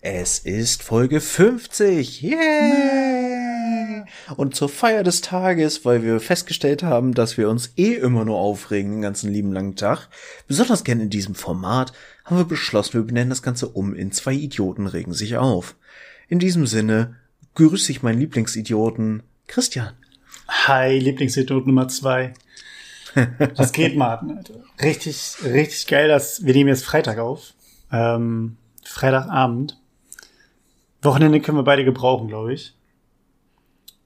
Es ist Folge 50. Yeah! Und zur Feier des Tages, weil wir festgestellt haben, dass wir uns eh immer nur aufregen den ganzen lieben langen Tag, besonders gerne in diesem Format, haben wir beschlossen, wir benennen das Ganze um in zwei Idioten regen sich auf. In diesem Sinne grüße ich meinen Lieblingsidioten, Christian. Hi, Lieblingsidiot Nummer zwei. Das geht, Martin, Alter. Richtig, richtig geil, dass wir nehmen jetzt Freitag auf. Ähm, Freitagabend. Wochenende können wir beide gebrauchen, glaube ich.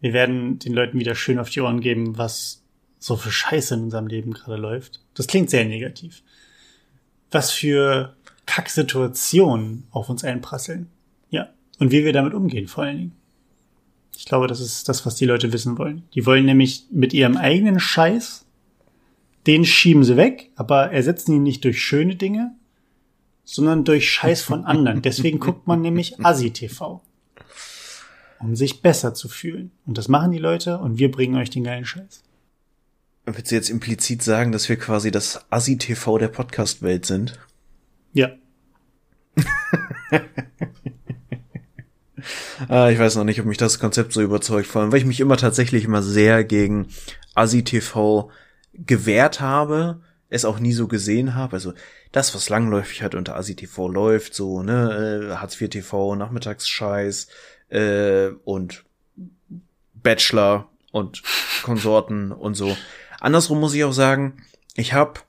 Wir werden den Leuten wieder schön auf die Ohren geben, was so für Scheiße in unserem Leben gerade läuft. Das klingt sehr negativ. Was für Kacksituationen auf uns einprasseln. Ja. Und wie wir damit umgehen, vor allen Dingen. Ich glaube, das ist das, was die Leute wissen wollen. Die wollen nämlich mit ihrem eigenen Scheiß, den schieben sie weg, aber ersetzen ihn nicht durch schöne Dinge, sondern durch Scheiß von anderen. Deswegen guckt man nämlich Asi-TV. Um sich besser zu fühlen. Und das machen die Leute und wir bringen euch den geilen Scheiß. Willst du jetzt implizit sagen, dass wir quasi das Asi-TV der Podcast-Welt sind? Ja. ah, ich weiß noch nicht, ob mich das Konzept so überzeugt, vor allem, weil ich mich immer tatsächlich immer sehr gegen Asi-TV gewehrt habe, es auch nie so gesehen habe. Also das, was langläufig halt unter ASI TV läuft, so, ne, äh, Hartz IV TV, Nachmittagsscheiß äh, und Bachelor und Konsorten und so. Andersrum muss ich auch sagen, ich habe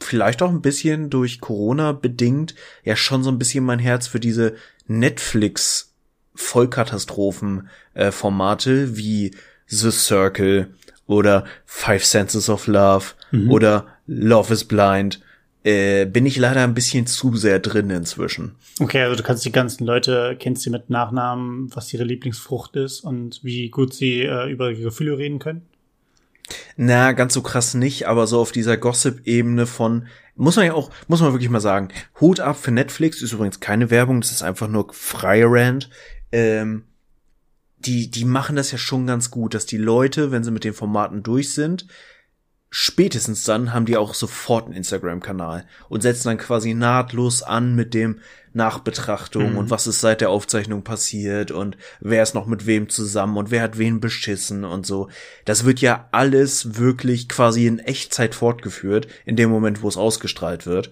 vielleicht auch ein bisschen durch Corona bedingt ja schon so ein bisschen mein Herz für diese Netflix Vollkatastrophen äh, Formate wie The Circle oder Five Senses of Love mhm. oder Love is Blind äh, bin ich leider ein bisschen zu sehr drin inzwischen. Okay, also du kannst die ganzen Leute, kennst sie mit Nachnamen, was ihre Lieblingsfrucht ist und wie gut sie äh, über ihre Gefühle reden können? Na, ganz so krass nicht, aber so auf dieser Gossip-Ebene von, muss man ja auch, muss man wirklich mal sagen, Hut ab für Netflix, ist übrigens keine Werbung, das ist einfach nur freie Rand. Ähm, die, die machen das ja schon ganz gut, dass die Leute, wenn sie mit den Formaten durch sind, spätestens dann haben die auch sofort einen Instagram-Kanal und setzen dann quasi nahtlos an mit dem Nachbetrachtung mhm. und was ist seit der Aufzeichnung passiert und wer ist noch mit wem zusammen und wer hat wen beschissen und so. Das wird ja alles wirklich quasi in Echtzeit fortgeführt, in dem Moment, wo es ausgestrahlt wird.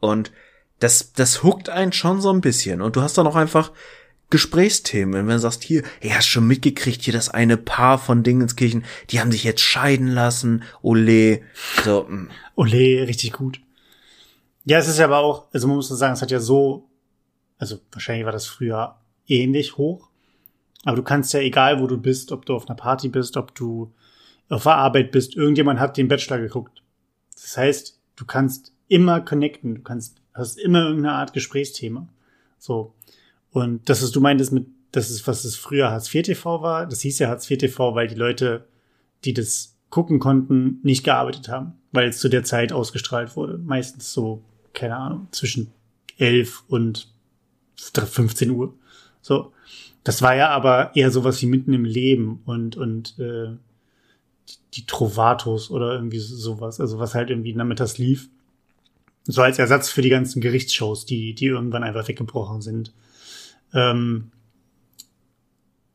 Und das, das huckt einen schon so ein bisschen. Und du hast dann auch einfach Gesprächsthemen. Wenn du sagst, hier, hey, hast schon mitgekriegt, hier das eine Paar von Dingenskirchen, die haben sich jetzt scheiden lassen, ole. So. Mm. Ole, richtig gut. Ja, es ist ja aber auch, also man muss sagen, es hat ja so, also wahrscheinlich war das früher ähnlich hoch, aber du kannst ja, egal wo du bist, ob du auf einer Party bist, ob du auf der Arbeit bist, irgendjemand hat den Bachelor geguckt. Das heißt, du kannst immer connecten, du kannst, hast immer irgendeine Art Gesprächsthema. So. Und das ist, du meintest mit, das ist, was es früher Hartz IV TV war. Das hieß ja Hartz IV TV, weil die Leute, die das gucken konnten, nicht gearbeitet haben, weil es zu der Zeit ausgestrahlt wurde. Meistens so, keine Ahnung, zwischen 11 und 15 Uhr. So. Das war ja aber eher sowas wie mitten im Leben und, und äh, die Trovatos oder irgendwie sowas, also was halt irgendwie nachmittags lief. So als Ersatz für die ganzen Gerichtsshows, die, die irgendwann einfach weggebrochen sind. Ähm,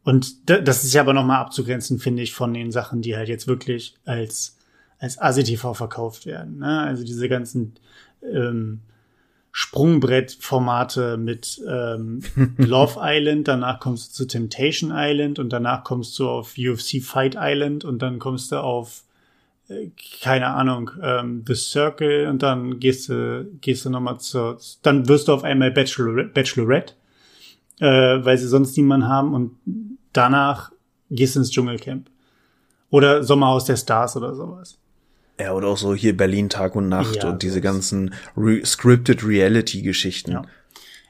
und das ist ja aber nochmal abzugrenzen, finde ich, von den Sachen, die halt jetzt wirklich als, als ASI-TV verkauft werden. Ne? Also diese ganzen ähm, Sprungbrett-Formate mit ähm, Love Island, danach kommst du zu Temptation Island und danach kommst du auf UFC Fight Island und dann kommst du auf äh, keine Ahnung, ähm, The Circle und dann gehst du, gehst du nochmal zur, dann wirst du auf einmal Bachelor, Bachelorette äh, weil sie sonst niemanden haben und danach gehst du ins Dschungelcamp. Oder Sommerhaus der Stars oder sowas. Ja, oder auch so hier Berlin Tag und Nacht ja, und diese ganzen re scripted Reality-Geschichten. Ja.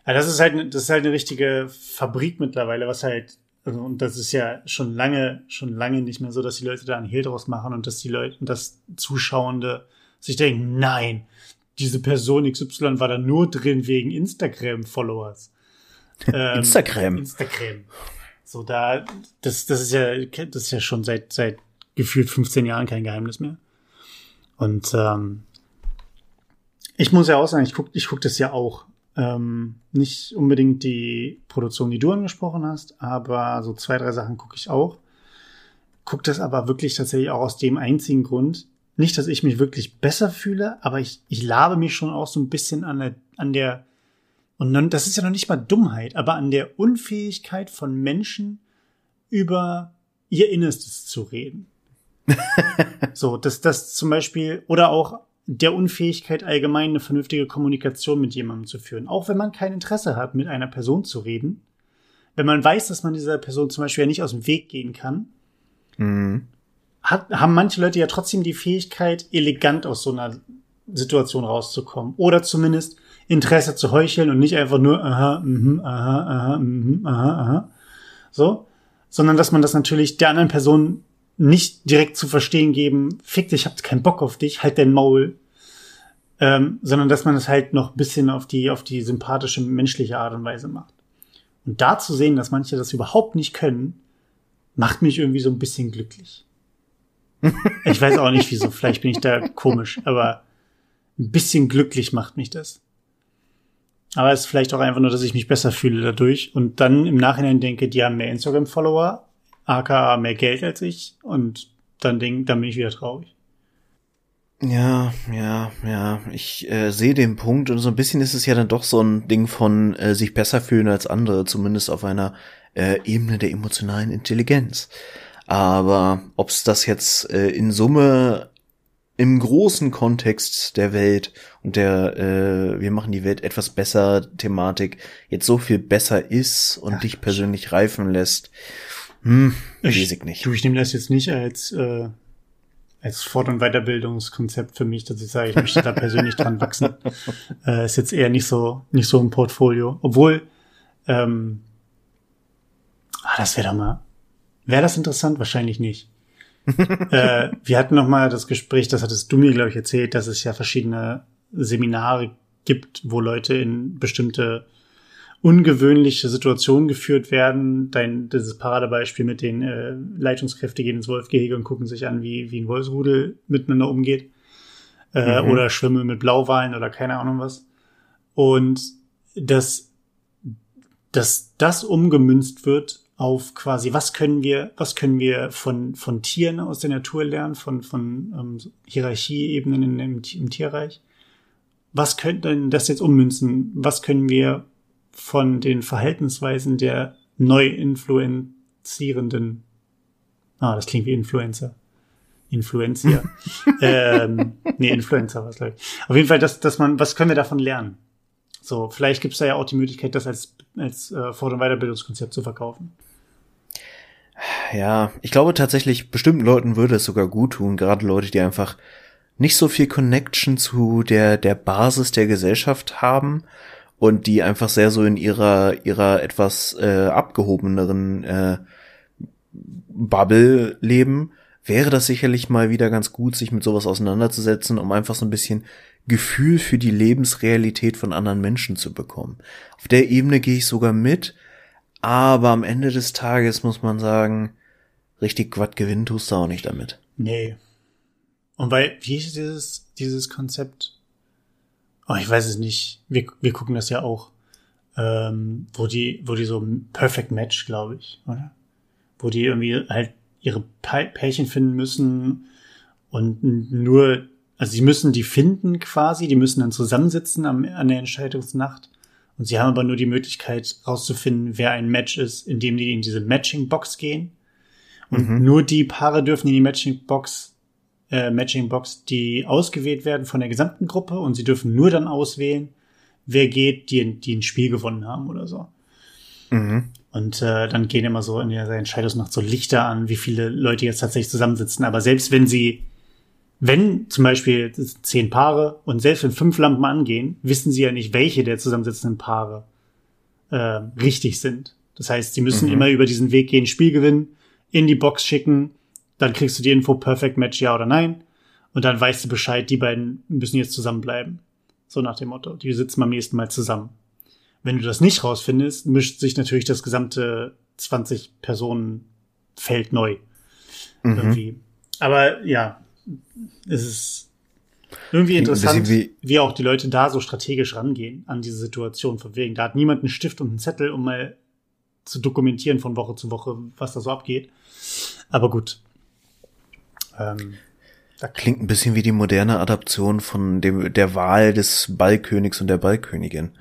ja, das ist halt, das ist halt eine richtige Fabrik mittlerweile, was halt, also, und das ist ja schon lange, schon lange nicht mehr so, dass die Leute da einen Hehl draus machen und dass die Leute, dass Zuschauende sich denken, nein, diese Person XY war da nur drin wegen Instagram-Followers. Ähm, Instagram. Instagram. So da, das, das ist ja, das ist ja schon seit seit gefühlt 15 Jahren kein Geheimnis mehr. Und ähm, ich muss ja auch sagen, ich guck, ich guck das ja auch Ähm, nicht unbedingt die Produktion, die du angesprochen hast, aber so zwei, drei Sachen gucke ich auch. Gucke das aber wirklich tatsächlich auch aus dem einzigen Grund. Nicht, dass ich mich wirklich besser fühle, aber ich, ich labe mich schon auch so ein bisschen an der, an der, und dann, das ist ja noch nicht mal Dummheit, aber an der Unfähigkeit von Menschen über ihr Innerstes zu reden. so, dass das zum Beispiel, oder auch der Unfähigkeit allgemein eine vernünftige Kommunikation mit jemandem zu führen. Auch wenn man kein Interesse hat, mit einer Person zu reden. Wenn man weiß, dass man dieser Person zum Beispiel ja nicht aus dem Weg gehen kann, mhm. hat, haben manche Leute ja trotzdem die Fähigkeit, elegant aus so einer Situation rauszukommen. Oder zumindest Interesse zu heucheln und nicht einfach nur aha, mhm, aha, aha, mhm, aha, aha. So. Sondern dass man das natürlich der anderen Person nicht direkt zu verstehen geben, fick dich, ich hab keinen Bock auf dich, halt dein Maul. Ähm, sondern dass man es halt noch bisschen auf die, auf die sympathische, menschliche Art und Weise macht. Und da zu sehen, dass manche das überhaupt nicht können, macht mich irgendwie so ein bisschen glücklich. ich weiß auch nicht wieso, vielleicht bin ich da komisch, aber ein bisschen glücklich macht mich das. Aber es ist vielleicht auch einfach nur, dass ich mich besser fühle dadurch und dann im Nachhinein denke, die haben mehr Instagram-Follower, aka mehr Geld als ich und dann denk, dann bin ich wieder traurig. Ja, ja, ja. Ich äh, sehe den Punkt und so ein bisschen ist es ja dann doch so ein Ding von äh, sich besser fühlen als andere, zumindest auf einer äh, Ebene der emotionalen Intelligenz. Aber ob's das jetzt äh, in Summe im großen Kontext der Welt und der äh, wir machen die Welt etwas besser Thematik jetzt so viel besser ist und ja, dich persönlich reifen lässt, hm, ich, weiß ich nicht. Du, ich nehme das jetzt nicht als, äh, als Fort- und Weiterbildungskonzept für mich, dass ich sage, ich möchte da persönlich dran wachsen. Äh, ist jetzt eher nicht so, nicht so ein Portfolio. Obwohl, ähm, ah, das wäre doch mal, wäre das interessant? Wahrscheinlich nicht. äh, wir hatten noch mal das Gespräch, das hattest du mir, glaube ich, erzählt, dass es ja verschiedene Seminare gibt, wo Leute in bestimmte ungewöhnliche Situationen geführt werden. Dein dieses Paradebeispiel mit den äh, Leitungskräfte gehen ins Wolfgehege und gucken sich an, wie, wie ein Wolfsrudel miteinander umgeht. Äh, mhm. Oder schwimmen mit Blauwalen oder keine Ahnung was. Und dass, dass das umgemünzt wird auf quasi, was können wir, was können wir von, von Tieren aus der Natur lernen, von, von ähm, Hierarchieebenen im, im, Tierreich. Was könnte das jetzt ummünzen? Was können wir von den Verhaltensweisen der neu influenzierenden, ah, das klingt wie Influencer. Influencer. ähm, nee, Influencer was glaube ich. Auf jeden Fall, dass, dass man, was können wir davon lernen? So, vielleicht gibt es da ja auch die Möglichkeit, das als, als äh, Fort- und Weiterbildungskonzept zu verkaufen. Ja, ich glaube tatsächlich, bestimmten Leuten würde es sogar gut tun, gerade Leute, die einfach nicht so viel Connection zu der, der Basis der Gesellschaft haben und die einfach sehr so in ihrer ihrer etwas äh, abgehobeneren äh, Bubble leben, wäre das sicherlich mal wieder ganz gut, sich mit sowas auseinanderzusetzen, um einfach so ein bisschen Gefühl für die Lebensrealität von anderen Menschen zu bekommen. Auf der Ebene gehe ich sogar mit, aber am Ende des Tages muss man sagen, richtig Quad gewinnen tust du auch nicht damit. Nee. Und weil, wie ist dieses, dieses Konzept? oh, ich weiß es nicht, wir, wir gucken das ja auch, ähm, wo die, wo die so Perfect Match, glaube ich, oder? Wo die irgendwie halt ihre Pärchen finden müssen und nur, also sie müssen die finden quasi, die müssen dann zusammensitzen am, an der Entscheidungsnacht. Und sie haben aber nur die Möglichkeit rauszufinden, wer ein Match ist, indem die in diese Matching-Box gehen. Und mhm. nur die Paare dürfen in die Matching-Box äh, Matching Box, die ausgewählt werden von der gesamten Gruppe und sie dürfen nur dann auswählen, wer geht, die, die ein Spiel gewonnen haben oder so. Mhm. Und äh, dann gehen immer so in der Entscheidungsnacht so Lichter an, wie viele Leute jetzt tatsächlich zusammensitzen. Aber selbst wenn sie, wenn zum Beispiel zehn Paare und selbst wenn fünf Lampen angehen, wissen sie ja nicht, welche der zusammensitzenden Paare äh, richtig sind. Das heißt, sie müssen mhm. immer über diesen Weg gehen, Spiel gewinnen, in die Box schicken, dann kriegst du die Info Perfect Match ja oder nein. Und dann weißt du Bescheid, die beiden müssen jetzt zusammenbleiben. So nach dem Motto. Die sitzen beim nächsten Mal zusammen. Wenn du das nicht rausfindest, mischt sich natürlich das gesamte 20 Personen Feld neu. Mhm. Irgendwie. Aber ja, es ist. Irgendwie interessant, wie- wie, auch die Leute da so strategisch rangehen an diese Situation. Von wegen, da hat niemand einen Stift und einen Zettel, um mal zu dokumentieren von Woche zu Woche, was da so abgeht. Aber gut. Ähm, da Klingt ein bisschen wie die moderne Adaption von dem, der Wahl des Ballkönigs und der Ballkönigin.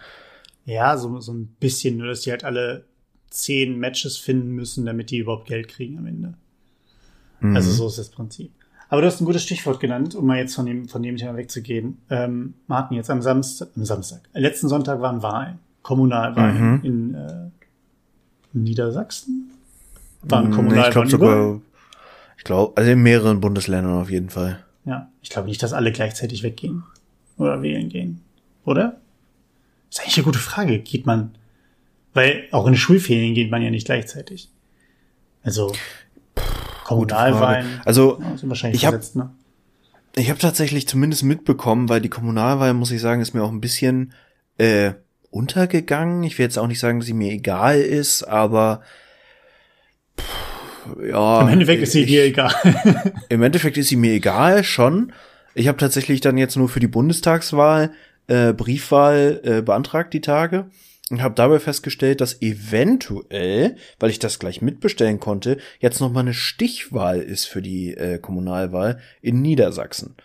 Ja, so, so ein bisschen, nur dass die halt alle zehn Matches finden müssen, damit die überhaupt Geld kriegen am Ende. Also so ist das Prinzip. Aber du hast ein gutes Stichwort genannt, um mal jetzt von dem, von dem Thema wegzugehen. Ähm, Martin, jetzt am Samstag, am Samstag, letzten Sonntag waren Wahlen, Kommunalwahlen in, äh, Niedersachsen. Waren Nee, Kommunalwahlen ich glaube sogar, ich glaube, also in mehreren Bundesländern auf jeden Fall. Ja, ich glaube nicht, dass alle gleichzeitig weggehen oder wählen gehen. Oder? ist eigentlich eine gute Frage. Geht man, weil auch in Schulferien geht man ja nicht gleichzeitig. Also. Kommunalwahlen Also, ja, ich hab- ne? Ich habe tatsächlich zumindest mitbekommen, weil die Kommunalwahl, muss ich sagen, ist mir auch ein bisschen äh, untergegangen. Ich will jetzt auch nicht sagen, dass sie mir egal ist, aber pff, ja. Im Endeffekt ist sie ich- dir egal. Im Endeffekt ist sie mir egal, schon. Ich habe tatsächlich dann jetzt nur für die Bundestagswahl äh, Briefwahl äh, beantragt die Tage und habe dabei festgestellt, dass eventuell, weil ich das gleich mitbestellen konnte, jetzt noch mal eine Stichwahl ist für die äh, Kommunalwahl in Niedersachsen.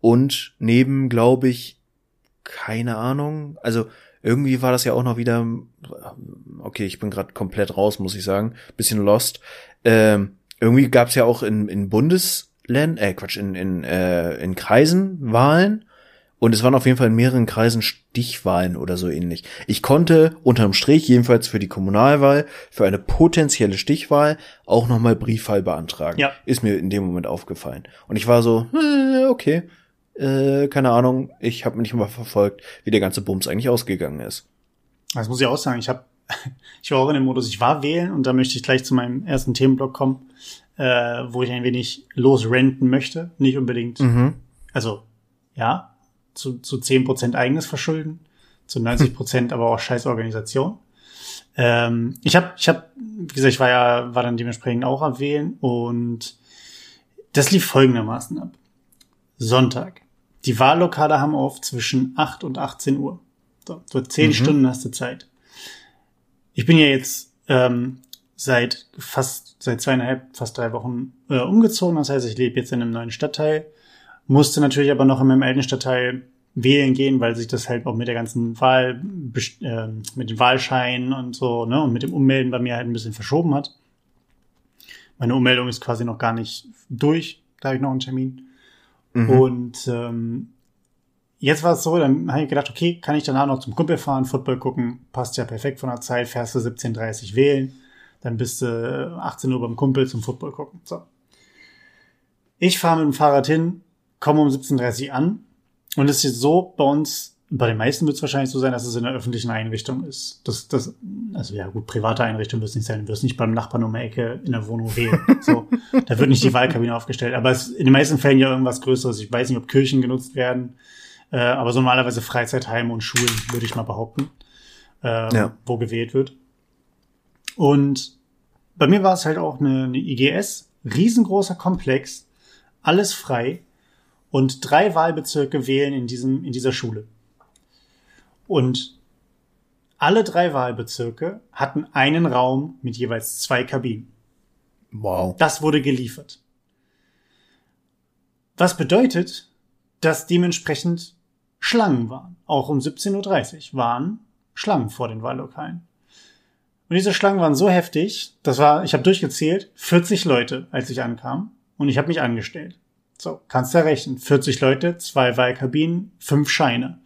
Und neben, glaube ich, keine Ahnung, also irgendwie war das ja auch noch wieder, okay, ich bin gerade komplett raus, muss ich sagen, bisschen lost. Ähm, irgendwie gab es ja auch in, in Bundesländern, äh Quatsch, in, in, äh, in Kreisen Wahlen. Und es waren auf jeden Fall in mehreren Kreisen Stichwahlen oder so ähnlich. Ich konnte unterm Strich jedenfalls für die Kommunalwahl, für eine potenzielle Stichwahl auch nochmal Briefwahl beantragen. Ja. Ist mir in dem Moment aufgefallen. Und ich war so, äh, okay, äh, keine Ahnung, ich habe nicht mal verfolgt, wie der ganze Bums eigentlich ausgegangen ist. Das muss ich auch sagen. Ich habe, ich war auch in dem Modus, ich war wählen und da möchte ich gleich zu meinem ersten Themenblock kommen, äh, wo ich ein wenig losrenten möchte. Nicht unbedingt, Mhm. also ja, zu, zu 10% eigenes Verschulden, zu 90% aber auch scheiß Organisation. Ähm, ich habe, ich hab, wie gesagt, ich war ja, war dann dementsprechend auch am Wählen und das lief folgendermaßen ab. Sonntag. Die Wahllokale haben auf zwischen 8 und 18 Uhr. So, so 10 Stunden hast du Zeit. Ich bin ja jetzt ähm, seit fast, seit zweieinhalb, fast drei Wochen äh, umgezogen. Das heißt, ich lebe jetzt in einem neuen Stadtteil. Musste natürlich aber noch in meinem alten Stadtteil wählen gehen, weil sich das halt auch mit der ganzen Wahl, äh, mit den Wahlscheinen und so, ne, und mit dem Ummelden bei mir halt ein bisschen verschoben hat. Meine Ummeldung ist quasi noch gar nicht durch. Da habe ich noch einen Termin. Und ähm, jetzt war es so, dann habe ich gedacht, okay, kann ich danach noch zum Kumpel fahren, Football gucken, passt ja perfekt von der Zeit, fährst du 17.30 wählen, dann bist du äh, 18 Uhr beim Kumpel zum Football gucken. So. Ich fahre mit dem Fahrrad hin, komme um 17.30 an und es ist so bei uns, bei den meisten wird es wahrscheinlich so sein, dass es in einer öffentlichen Einrichtung ist. Das, das, also ja gut, private Einrichtung wird es nicht sein, du wirst nicht beim Nachbarn um die Ecke in der Wohnung wählen. So, da wird nicht die Wahlkabine aufgestellt. Aber es ist in den meisten Fällen ja irgendwas Größeres. Ich weiß nicht, ob Kirchen genutzt werden, äh, aber so normalerweise Freizeitheime und Schulen, würde ich mal behaupten, ähm, Ja. wo gewählt wird. Und bei mir war es halt auch eine, eine IGS, riesengroßer Komplex, alles frei und drei Wahlbezirke wählen in diesem, in dieser Schule. Und alle drei Wahlbezirke hatten einen Raum mit jeweils zwei Kabinen. Wow. Das wurde geliefert. Was bedeutet, dass dementsprechend Schlangen waren. Auch um 17.30 Uhr waren Schlangen vor den Wahllokalen. Und diese Schlangen waren so heftig, das war, ich habe durchgezählt, 40 Leute, als ich ankam. Und ich habe mich angestellt. So, kannst du ja rechnen. 40 Leute, zwei Wahlkabinen, fünf Scheine.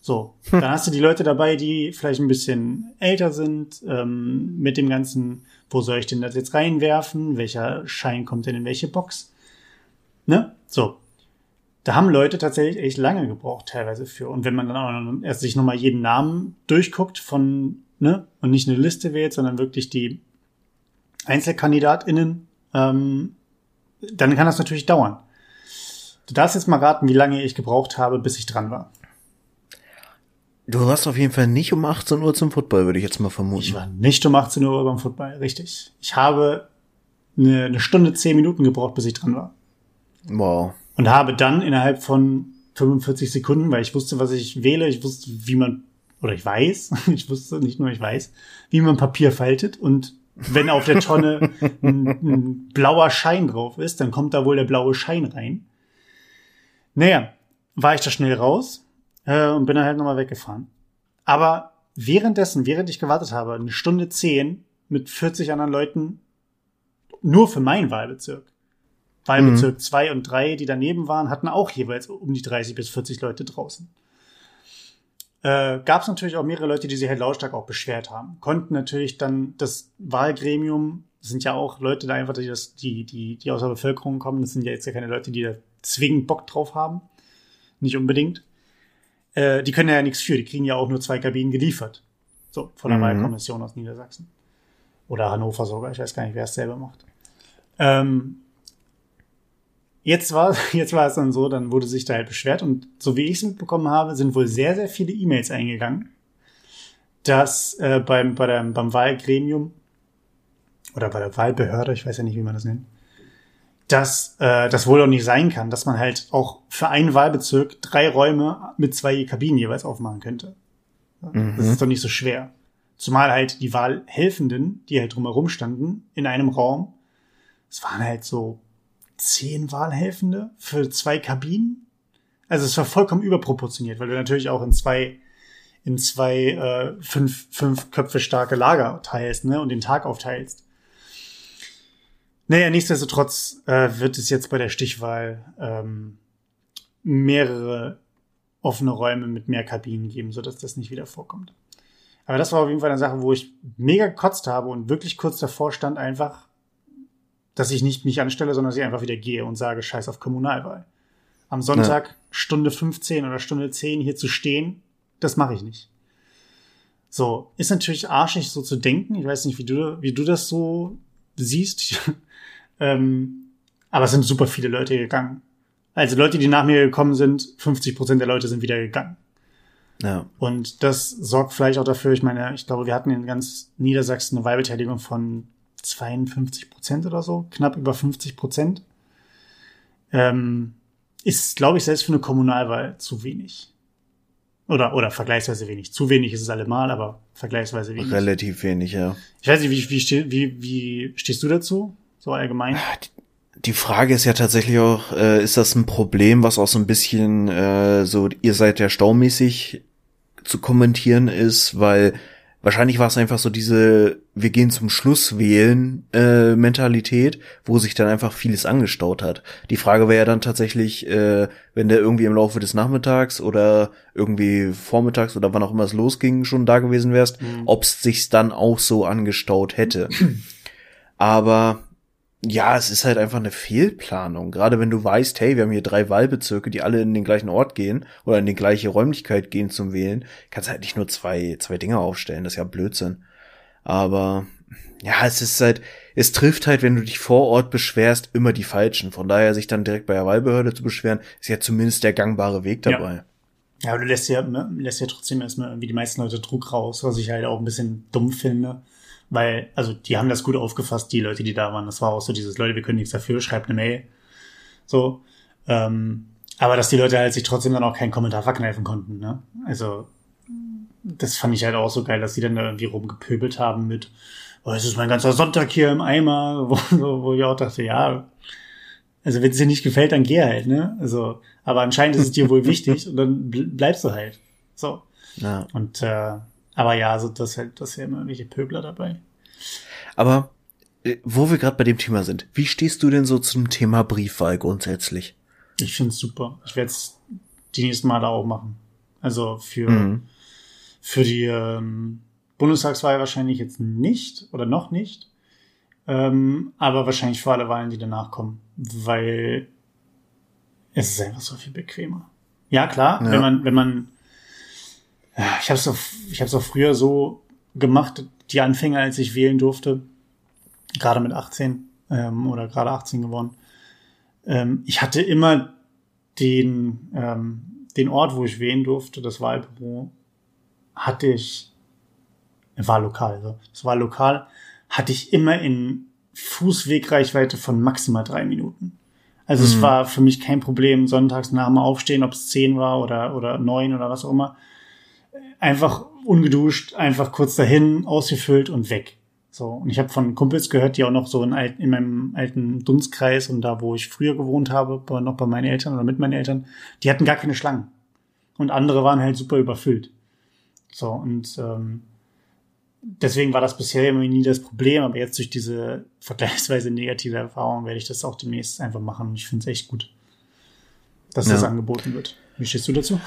So, dann hast du die Leute dabei, die vielleicht ein bisschen älter sind, ähm, mit dem ganzen, wo soll ich denn das jetzt reinwerfen? Welcher Schein kommt denn in welche Box? Ne? So. Da haben Leute tatsächlich echt lange gebraucht, teilweise für. Und wenn man dann auch erst sich nochmal jeden Namen durchguckt von, ne, und nicht eine Liste wählt, sondern wirklich die EinzelkandidatInnen, ähm, dann kann das natürlich dauern. Du darfst jetzt mal raten, wie lange ich gebraucht habe, bis ich dran war. Du warst auf jeden Fall nicht um 18 Uhr zum Football, würde ich jetzt mal vermuten. Ich war nicht um 18 Uhr beim Football, richtig. Ich habe eine, eine Stunde, zehn Minuten gebraucht, bis ich dran war. wow. Und habe dann innerhalb von 45 Sekunden, weil ich wusste, was ich wähle. Ich wusste, wie man, oder ich weiß, ich wusste nicht nur, ich weiß, wie man Papier faltet. Und wenn auf der Tonne ein, ein blauer Schein drauf ist, dann kommt da wohl der blaue Schein rein. Naja, war ich da schnell raus äh, und bin dann halt nochmal weggefahren. Aber währenddessen, während ich gewartet habe, eine Stunde zehn mit 40 anderen Leuten, nur für meinen Wahlbezirk. Wahlbezirk 2 mhm. und 3, die daneben waren, hatten auch jeweils um die 30 bis 40 Leute draußen. Äh, Gab es natürlich auch mehrere Leute, die sich halt lautstark auch beschwert haben. Konnten natürlich dann das Wahlgremium, das sind ja auch Leute da einfach, die, das, die, die, die aus der Bevölkerung kommen, das sind ja jetzt ja keine Leute, die da zwingend Bock drauf haben. Nicht unbedingt. Äh, die können ja nichts für, die kriegen ja auch nur zwei Kabinen geliefert. So, von der mhm. Wahlkommission aus Niedersachsen. Oder Hannover sogar, ich weiß gar nicht, wer es selber macht. Ähm, Jetzt war, jetzt war es dann so, dann wurde sich da halt beschwert und so wie ich es mitbekommen habe, sind wohl sehr, sehr viele E-Mails eingegangen, dass äh, beim, bei der, beim Wahlgremium oder bei der Wahlbehörde, ich weiß ja nicht, wie man das nennt, dass äh, das wohl auch nicht sein kann, dass man halt auch für einen Wahlbezirk drei Räume mit zwei Kabinen jeweils aufmachen könnte. Mhm. Das ist doch nicht so schwer. Zumal halt die Wahlhelfenden, die halt drumherum standen, in einem Raum, es waren halt so zehn Wahlhelfende für zwei Kabinen. Also es war vollkommen überproportioniert, weil du natürlich auch in zwei in zwei äh, fünf, fünf Köpfe starke Lager teilst ne, und den Tag aufteilst. Naja, nichtsdestotrotz äh, wird es jetzt bei der Stichwahl ähm, mehrere offene Räume mit mehr Kabinen geben, sodass das nicht wieder vorkommt. Aber das war auf jeden Fall eine Sache, wo ich mega gekotzt habe und wirklich kurz davor stand, einfach dass ich nicht mich anstelle, sondern dass ich einfach wieder gehe und sage, scheiß auf Kommunalwahl. Am Sonntag ja. Stunde 15 oder Stunde 10 hier zu stehen, das mache ich nicht. So, ist natürlich arschig so zu denken. Ich weiß nicht, wie du, wie du das so siehst. Ähm, aber es sind super viele Leute gegangen. Also Leute, die nach mir gekommen sind, 50 Prozent der Leute sind wieder gegangen. Ja. Und das sorgt vielleicht auch dafür, ich meine, ich glaube, wir hatten in ganz Niedersachsen eine Wahlbeteiligung von 52 Prozent oder so, knapp über 50 Prozent. Ähm, ist, glaube ich, selbst für eine Kommunalwahl zu wenig. Oder, oder vergleichsweise wenig. Zu wenig ist es allemal, aber vergleichsweise wenig. Relativ wenig, ja. Ich weiß nicht, wie, wie, wie, wie stehst du dazu? So allgemein? Die Frage ist ja tatsächlich auch, äh, ist das ein Problem, was auch so ein bisschen äh, so, ihr seid ja staumäßig zu kommentieren ist, weil Wahrscheinlich war es einfach so diese wir gehen zum Schluss wählen äh, Mentalität, wo sich dann einfach vieles angestaut hat. Die Frage wäre ja dann tatsächlich, äh, wenn der irgendwie im Laufe des Nachmittags oder irgendwie vormittags oder wann auch immer es losging schon da gewesen wärst, mhm. ob es sich dann auch so angestaut hätte. Aber ja, es ist halt einfach eine Fehlplanung. Gerade wenn du weißt, hey, wir haben hier drei Wahlbezirke, die alle in den gleichen Ort gehen oder in die gleiche Räumlichkeit gehen zum Wählen, kannst halt nicht nur zwei, zwei Dinge aufstellen. Das ist ja Blödsinn. Aber ja, es ist halt, es trifft halt, wenn du dich vor Ort beschwerst, immer die Falschen. Von daher sich dann direkt bei der Wahlbehörde zu beschweren, ist ja zumindest der gangbare Weg dabei. Ja. Ja, aber du lässt ja, ne, lässt ja trotzdem erstmal irgendwie die meisten Leute Druck raus, was ich halt auch ein bisschen dumm finde. Weil, also die haben das gut aufgefasst, die Leute, die da waren. Das war auch so dieses, Leute, wir können nichts dafür, schreibt eine Mail. So. Ähm, aber dass die Leute halt sich trotzdem dann auch keinen Kommentar verkneifen konnten, ne? Also, das fand ich halt auch so geil, dass die dann da irgendwie rumgepöbelt haben mit, oh, es ist mein ganzer Sonntag hier im Eimer, wo, wo ich auch dachte, ja, also wenn es dir nicht gefällt, dann geh halt, ne? Also, aber anscheinend ist es dir wohl wichtig und dann bleibst du halt. So. Ja. Und äh, aber ja, also das halt, das ja immer irgendwelche Pöbler dabei. Aber äh, wo wir gerade bei dem Thema sind, wie stehst du denn so zum Thema Briefwahl grundsätzlich? Ich finde es super. Ich werde es die nächsten Male auch machen. Also für, mhm. für die ähm, Bundestagswahl wahrscheinlich jetzt nicht oder noch nicht. Ähm, aber wahrscheinlich für alle Wahlen, die danach kommen. Weil es ist einfach so viel bequemer. Ja, klar, ja. wenn man, wenn man ich habe es auch, ich habe es auch früher so gemacht, die Anfänger, als ich wählen durfte, gerade mit 18 ähm, oder gerade 18 geworden. Ähm, ich hatte immer den ähm, den Ort, wo ich wählen durfte, das Wahlbüro, hatte ich Wahllokal, so. das Wahllokal hatte ich immer in Fußwegreichweite von maximal drei Minuten. Also mhm. es war für mich kein Problem, sonntags nach dem Aufstehen, ob es zehn war oder, oder neun oder was auch immer. Einfach ungeduscht, einfach kurz dahin, ausgefüllt und weg. So, und ich habe von Kumpels gehört, die auch noch so in, alt, in meinem alten Dunstkreis und da, wo ich früher gewohnt habe, noch bei meinen Eltern oder mit meinen Eltern, die hatten gar keine Schlangen. Und andere waren halt super überfüllt. So, und ähm, deswegen war das bisher immer nie das Problem, aber jetzt durch diese vergleichsweise negative Erfahrung werde ich das auch demnächst einfach machen. Ich finde es echt gut, dass ja. das angeboten wird. Wie stehst du dazu?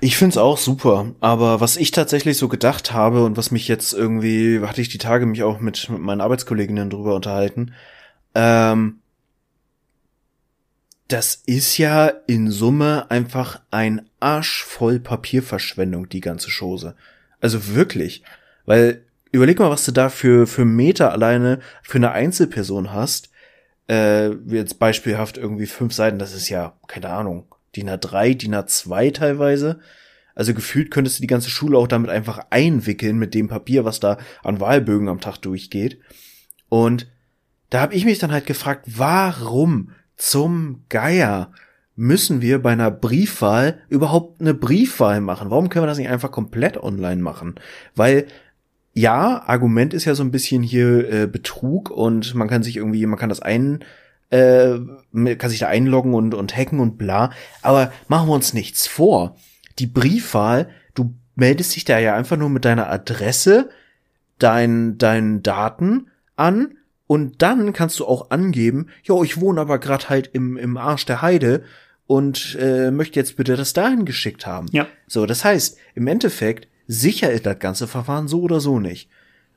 Ich find's auch super, aber was ich tatsächlich so gedacht habe und was mich jetzt irgendwie, hatte ich die Tage mich auch mit, mit meinen Arbeitskolleginnen drüber unterhalten, ähm, das ist ja in Summe einfach ein Arsch voll Papierverschwendung, die ganze Chose. Also wirklich. Weil, überleg mal, was du da für, für Meter alleine für eine Einzelperson hast. Äh, jetzt beispielhaft irgendwie fünf Seiten, das ist ja, keine Ahnung, DIN A3, DIN A2 teilweise. Also gefühlt könntest du die ganze Schule auch damit einfach einwickeln mit dem Papier, was da an Wahlbögen am Tag durchgeht. Und da habe ich mich dann halt gefragt, warum zum Geier müssen wir bei einer Briefwahl überhaupt eine Briefwahl machen? Warum können wir das nicht einfach komplett online machen? Weil ja, Argument ist ja so ein bisschen hier äh, Betrug und man kann sich irgendwie, man kann das ein, äh, kann sich da einloggen und, und hacken und bla. Aber machen wir uns nichts vor. Die Briefwahl, du meldest dich da ja einfach nur mit deiner Adresse, deinen deinen Daten an und dann kannst du auch angeben, jo, ich wohne aber gerade halt im, im Arsch der Heide und äh, möchte jetzt bitte das dahin geschickt haben. Ja. So, das heißt, im Endeffekt Sicher ist das ganze Verfahren so oder so nicht.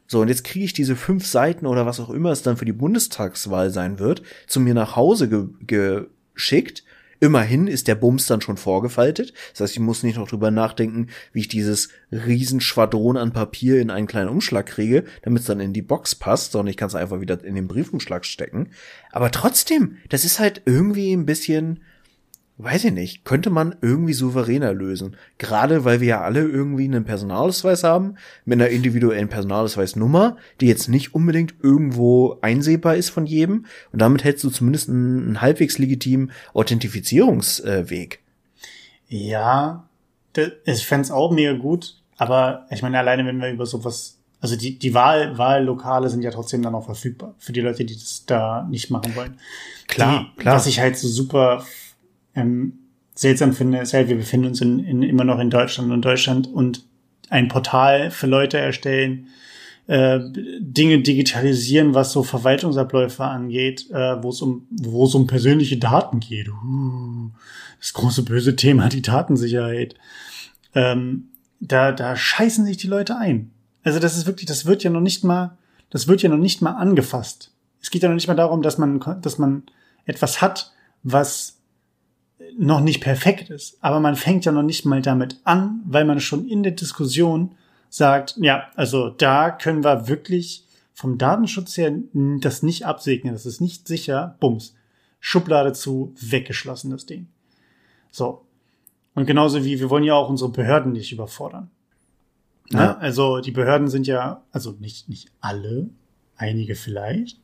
So, und jetzt kriege ich diese fünf Seiten oder was auch immer es dann für die Bundestagswahl sein wird, zu mir nach Hause ge geschickt. Immerhin ist der Bums dann schon vorgefaltet. Das heißt, ich muss nicht noch drüber nachdenken, wie ich dieses Riesenschwadron an Papier in einen kleinen Umschlag kriege, damit es dann in die Box passt, sondern ich kann es einfach wieder in den Briefumschlag stecken. Aber trotzdem, das ist halt irgendwie ein bisschen, weiß ich nicht, könnte man irgendwie souveräner lösen. Gerade weil wir ja alle irgendwie einen Personalausweis haben, mit einer individuellen Personalausweisnummer, die jetzt nicht unbedingt irgendwo einsehbar ist von jedem. Und damit hättest du zumindest einen, einen halbwegs legitimen Authentifizierungsweg. Ja, ich fände es auch mega gut, aber ich meine, alleine wenn wir über sowas, also die, die Wahl, Wahllokale sind ja trotzdem dann auch verfügbar für die Leute, die das da nicht machen wollen. Klar, die, klar. Was ich halt so super ähm, seltsam finde, ist halt, wir befinden uns in, in, immer noch in Deutschland und Deutschland und ein Portal für Leute erstellen, äh, Dinge digitalisieren, was so Verwaltungsabläufe angeht, äh, wo es um wo es um persönliche Daten geht. Uh, das große böse Thema, die Datensicherheit. Ähm, da da scheißen sich die Leute ein. Also das ist wirklich, das wird ja noch nicht mal, das wird ja noch nicht mal angefasst. Es geht ja noch nicht mal darum, dass man dass man etwas hat, was noch nicht perfekt ist. Aber man fängt ja noch nicht mal damit an, weil man schon in der Diskussion sagt, ja, also da können wir wirklich vom Datenschutz her das nicht absegnen, das ist nicht sicher, bums, Schublade zu, weggeschlossen das Ding. So. Und genauso wie wir wollen ja auch unsere Behörden nicht überfordern. Ne? Ja. Also die Behörden sind ja, also nicht, nicht alle, einige vielleicht,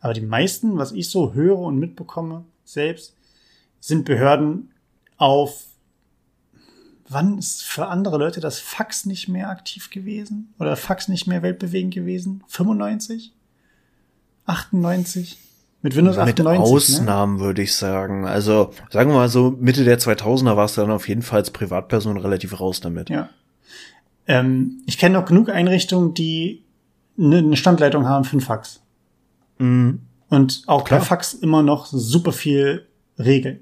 aber die meisten, was ich so höre und mitbekomme selbst, sind Behörden auf wann ist für andere Leute das Fax nicht mehr aktiv gewesen? Oder Fax nicht mehr weltbewegend gewesen? 95? 98? Mit Windows 98? Mit ne? Ausnahmen ne? würde ich sagen. Also sagen wir mal so, Mitte der 2000er warst du dann auf jeden Fall als Privatperson relativ raus damit. Ja. Ähm, ich kenne noch genug Einrichtungen, die eine Standleitung haben für ein Fax. Mhm. Und auch Klar. per Fax immer noch super viel Regeln.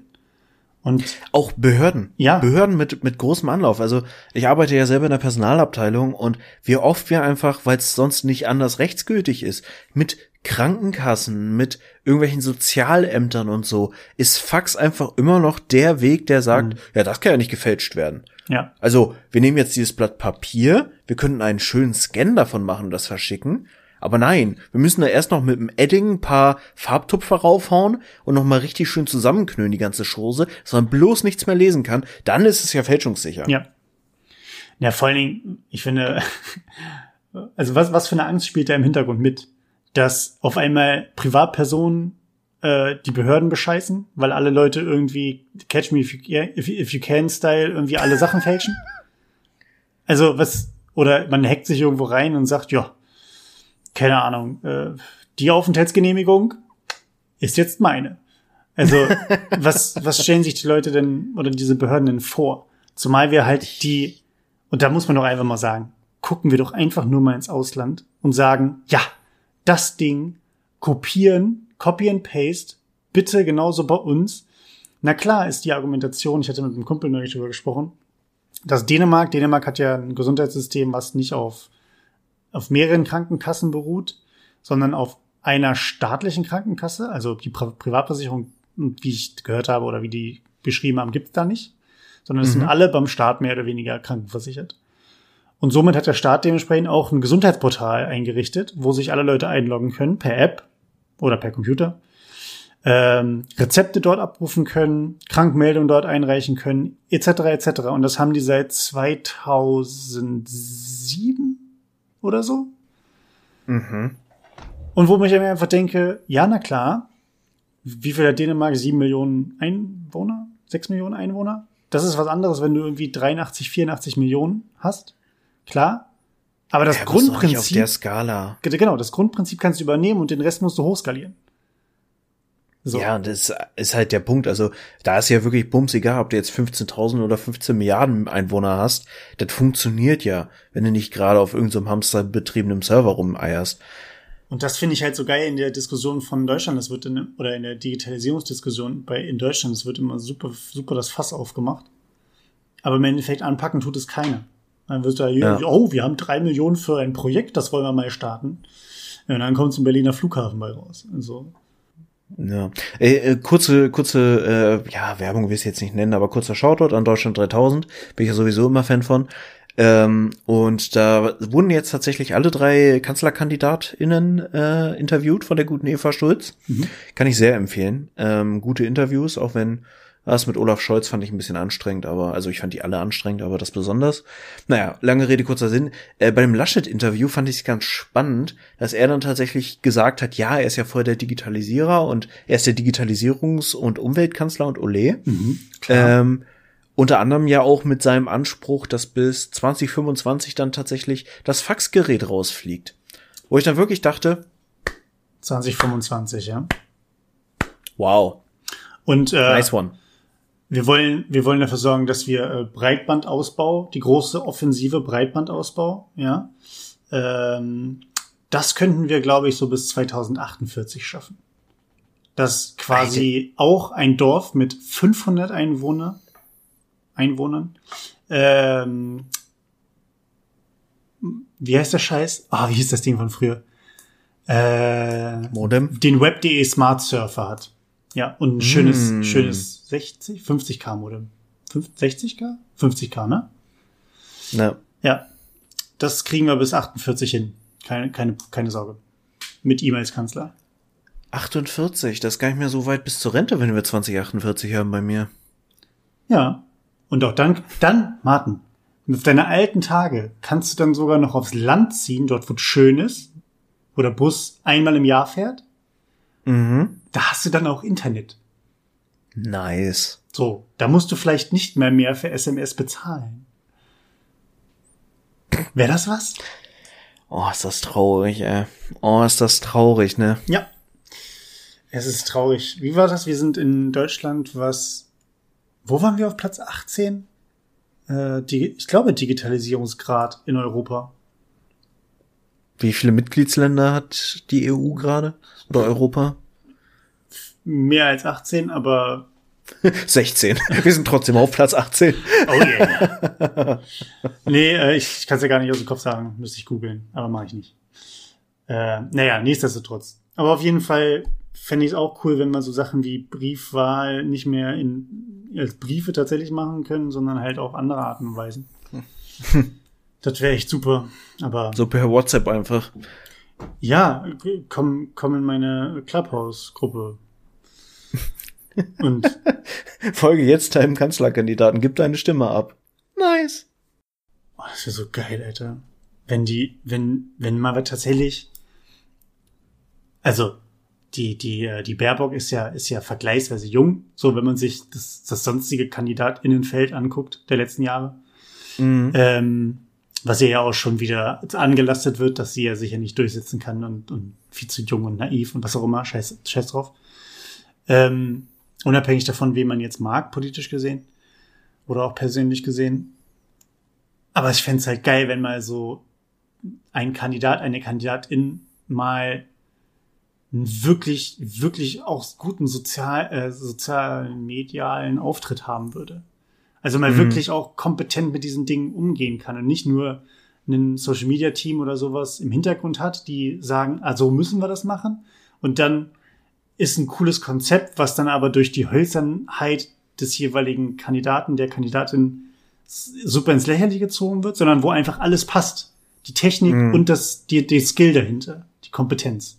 Und auch Behörden. Ja. Behörden mit, mit großem Anlauf. Also ich arbeite ja selber in der Personalabteilung und wie oft wir einfach, weil es sonst nicht anders rechtsgültig ist, mit Krankenkassen, mit irgendwelchen Sozialämtern und so, ist Fax einfach immer noch der Weg, der sagt, mhm. ja, das kann ja nicht gefälscht werden. Ja. Also, wir nehmen jetzt dieses Blatt Papier, wir könnten einen schönen Scan davon machen und das verschicken. Aber nein, wir müssen da erst noch mit dem Edding ein paar Farbtupfer raufhauen und noch mal richtig schön zusammenknüllen, die ganze Chose, dass man bloß nichts mehr lesen kann. Dann ist es ja fälschungssicher. Ja. Ja, vor allen Dingen, ich finde, also was, was für eine Angst spielt da im Hintergrund mit? Dass auf einmal Privatpersonen äh, die Behörden bescheißen, weil alle Leute irgendwie Catch Me if you, if, if you can Style irgendwie alle Sachen fälschen. Also was, oder man hackt sich irgendwo rein und sagt, ja, keine Ahnung, äh, die Aufenthaltsgenehmigung ist jetzt meine. Also, was, was stellen sich die Leute denn oder diese Behörden denn vor? Zumal wir halt die, und da muss man doch einfach mal sagen, gucken wir doch einfach nur mal ins Ausland und sagen, ja, das Ding kopieren, copy and paste, bitte genauso bei uns. Na klar ist die Argumentation, ich hatte mit einem Kumpel neulich darüber gesprochen, dass Dänemark, Dänemark hat ja ein Gesundheitssystem, was nicht auf, auf mehreren Krankenkassen beruht, sondern auf einer staatlichen Krankenkasse, also die Pri Privatversicherung, wie ich gehört habe oder wie die beschrieben haben, gibt's da nicht, sondern es mhm. sind alle beim Staat mehr oder weniger krankenversichert. Und somit hat der Staat dementsprechend auch ein Gesundheitsportal eingerichtet, wo sich alle Leute einloggen können per App oder per Computer, ähm, Rezepte dort abrufen können, Krankmeldungen dort einreichen können, etc. etc. Und das haben die seit 2007 oder so. Mhm. Und wo ich mir einfach denke, ja, na klar, wie viel hat Dänemark? Sieben Millionen Einwohner? Sechs Millionen Einwohner? Das ist was anderes, wenn du irgendwie 83, 84 Millionen hast. Klar. Aber das ja, Grundprinzip. Auf der Skala. Genau, das Grundprinzip kannst du übernehmen und den Rest musst du hochskalieren. So. Ja, das ist halt der Punkt. Also, da ist ja wirklich bums egal, ob du jetzt 15.000 oder 15 Milliarden Einwohner hast. Das funktioniert ja, wenn du nicht gerade auf irgendeinem so hamsterbetriebenen Server rumeierst. Und das finde ich halt so geil in der Diskussion von Deutschland. Das wird in, oder in der Digitalisierungsdiskussion bei, in Deutschland, es wird immer super, super das Fass aufgemacht. Aber im Endeffekt anpacken tut es keiner. Dann wird da, ja. oh, wir haben drei Millionen für ein Projekt, das wollen wir mal starten. Und dann kommt zum Berliner Flughafen bei raus. Also. Ja, äh, äh, kurze, kurze, äh, ja, Werbung will ich jetzt nicht nennen, aber kurzer Shoutout an Deutschland 3000, bin ich ja sowieso immer Fan von. Ähm, und da wurden jetzt tatsächlich alle drei KanzlerkandidatInnen äh, interviewt von der guten Eva Stulz. Mhm. Kann ich sehr empfehlen. Ähm, gute Interviews, auch wenn das mit Olaf Scholz fand ich ein bisschen anstrengend, aber, also ich fand die alle anstrengend, aber das besonders. Naja, lange Rede, kurzer Sinn. Äh, bei dem Laschet-Interview fand ich es ganz spannend, dass er dann tatsächlich gesagt hat, ja, er ist ja voll der Digitalisierer und er ist der Digitalisierungs- und Umweltkanzler und Ole. Mhm, ähm, unter anderem ja auch mit seinem Anspruch, dass bis 2025 dann tatsächlich das Faxgerät rausfliegt. Wo ich dann wirklich dachte. 2025, ja. Wow. Und äh, nice one. Wir wollen, wir wollen dafür sorgen, dass wir äh, Breitbandausbau, die große offensive Breitbandausbau, ja, ähm, das könnten wir, glaube ich, so bis 2048 schaffen. Dass quasi Alter. auch ein Dorf mit 500 Einwohner, Einwohnern, ähm, wie heißt der Scheiß? Ah, oh, wie hieß das Ding von früher? Äh, Modem. Den Web.de Smart Surfer hat. Ja, und ein schönes, mm. schönes 60, 50k Modem. 60k? 50k, ne? Ja. Ja. Das kriegen wir bis 48 hin. Keine, keine, keine Sorge. Mit E-Mails Kanzler. 48, das ist gar nicht mehr so weit bis zur Rente, wenn wir 2048 haben bei mir. Ja. Und auch dann, dann, Martin, auf deine alten Tage kannst du dann sogar noch aufs Land ziehen, dort wo es schön ist, wo der Bus einmal im Jahr fährt. Mhm. Da hast du dann auch Internet. Nice. So, da musst du vielleicht nicht mehr mehr für SMS bezahlen. Wäre das was? Oh, ist das traurig, ey. Oh, ist das traurig, ne? Ja. Es ist traurig. Wie war das? Wir sind in Deutschland, was. Wo waren wir auf Platz 18? Äh, die, ich glaube, Digitalisierungsgrad in Europa. Wie viele Mitgliedsländer hat die EU gerade? Oder Europa? mehr als 18, aber 16. Wir sind trotzdem auf Platz 18. Oh yeah. nee, äh, ich, kann es ja gar nicht aus dem Kopf sagen. Müsste ich googeln, aber mache ich nicht. Äh, naja, nichtsdestotrotz. Aber auf jeden Fall fände ich es auch cool, wenn man so Sachen wie Briefwahl nicht mehr in, als Briefe tatsächlich machen können, sondern halt auf andere Arten und Weisen. das wäre echt super. Aber so per WhatsApp einfach. Ja, komm, komm in meine Clubhouse-Gruppe. Und folge jetzt deinem Kanzlerkandidaten, gib deine Stimme ab. Nice. Oh, das wäre so geil, Alter. Wenn die, wenn, wenn mal tatsächlich, also die, die, äh, die Baerbock ist ja, ist ja vergleichsweise jung. So, wenn man sich das, das sonstige Kandidatinnenfeld anguckt der letzten Jahre. Mhm. Ähm, was ihr ja auch schon wieder angelastet wird, dass sie ja sicher nicht durchsetzen kann und, und viel zu jung und naiv und was auch immer. Scheiß, scheiß drauf. Ähm, unabhängig davon, wen man jetzt mag, politisch gesehen. Oder auch persönlich gesehen. Aber ich fände halt geil, wenn mal so ein Kandidat, eine Kandidatin mal einen wirklich, wirklich auch guten sozial, äh, sozialen, medialen Auftritt haben würde. Also mal mhm. wirklich auch kompetent mit diesen Dingen umgehen kann und nicht nur ein Social Media Team oder sowas im Hintergrund hat, die sagen, also müssen wir das machen. Und dann ist ein cooles Konzept, was dann aber durch die Hölzernheit des jeweiligen Kandidaten, der Kandidatin super ins Lächerliche gezogen wird, sondern wo einfach alles passt. Die Technik mhm. und das, die, die Skill dahinter, die Kompetenz.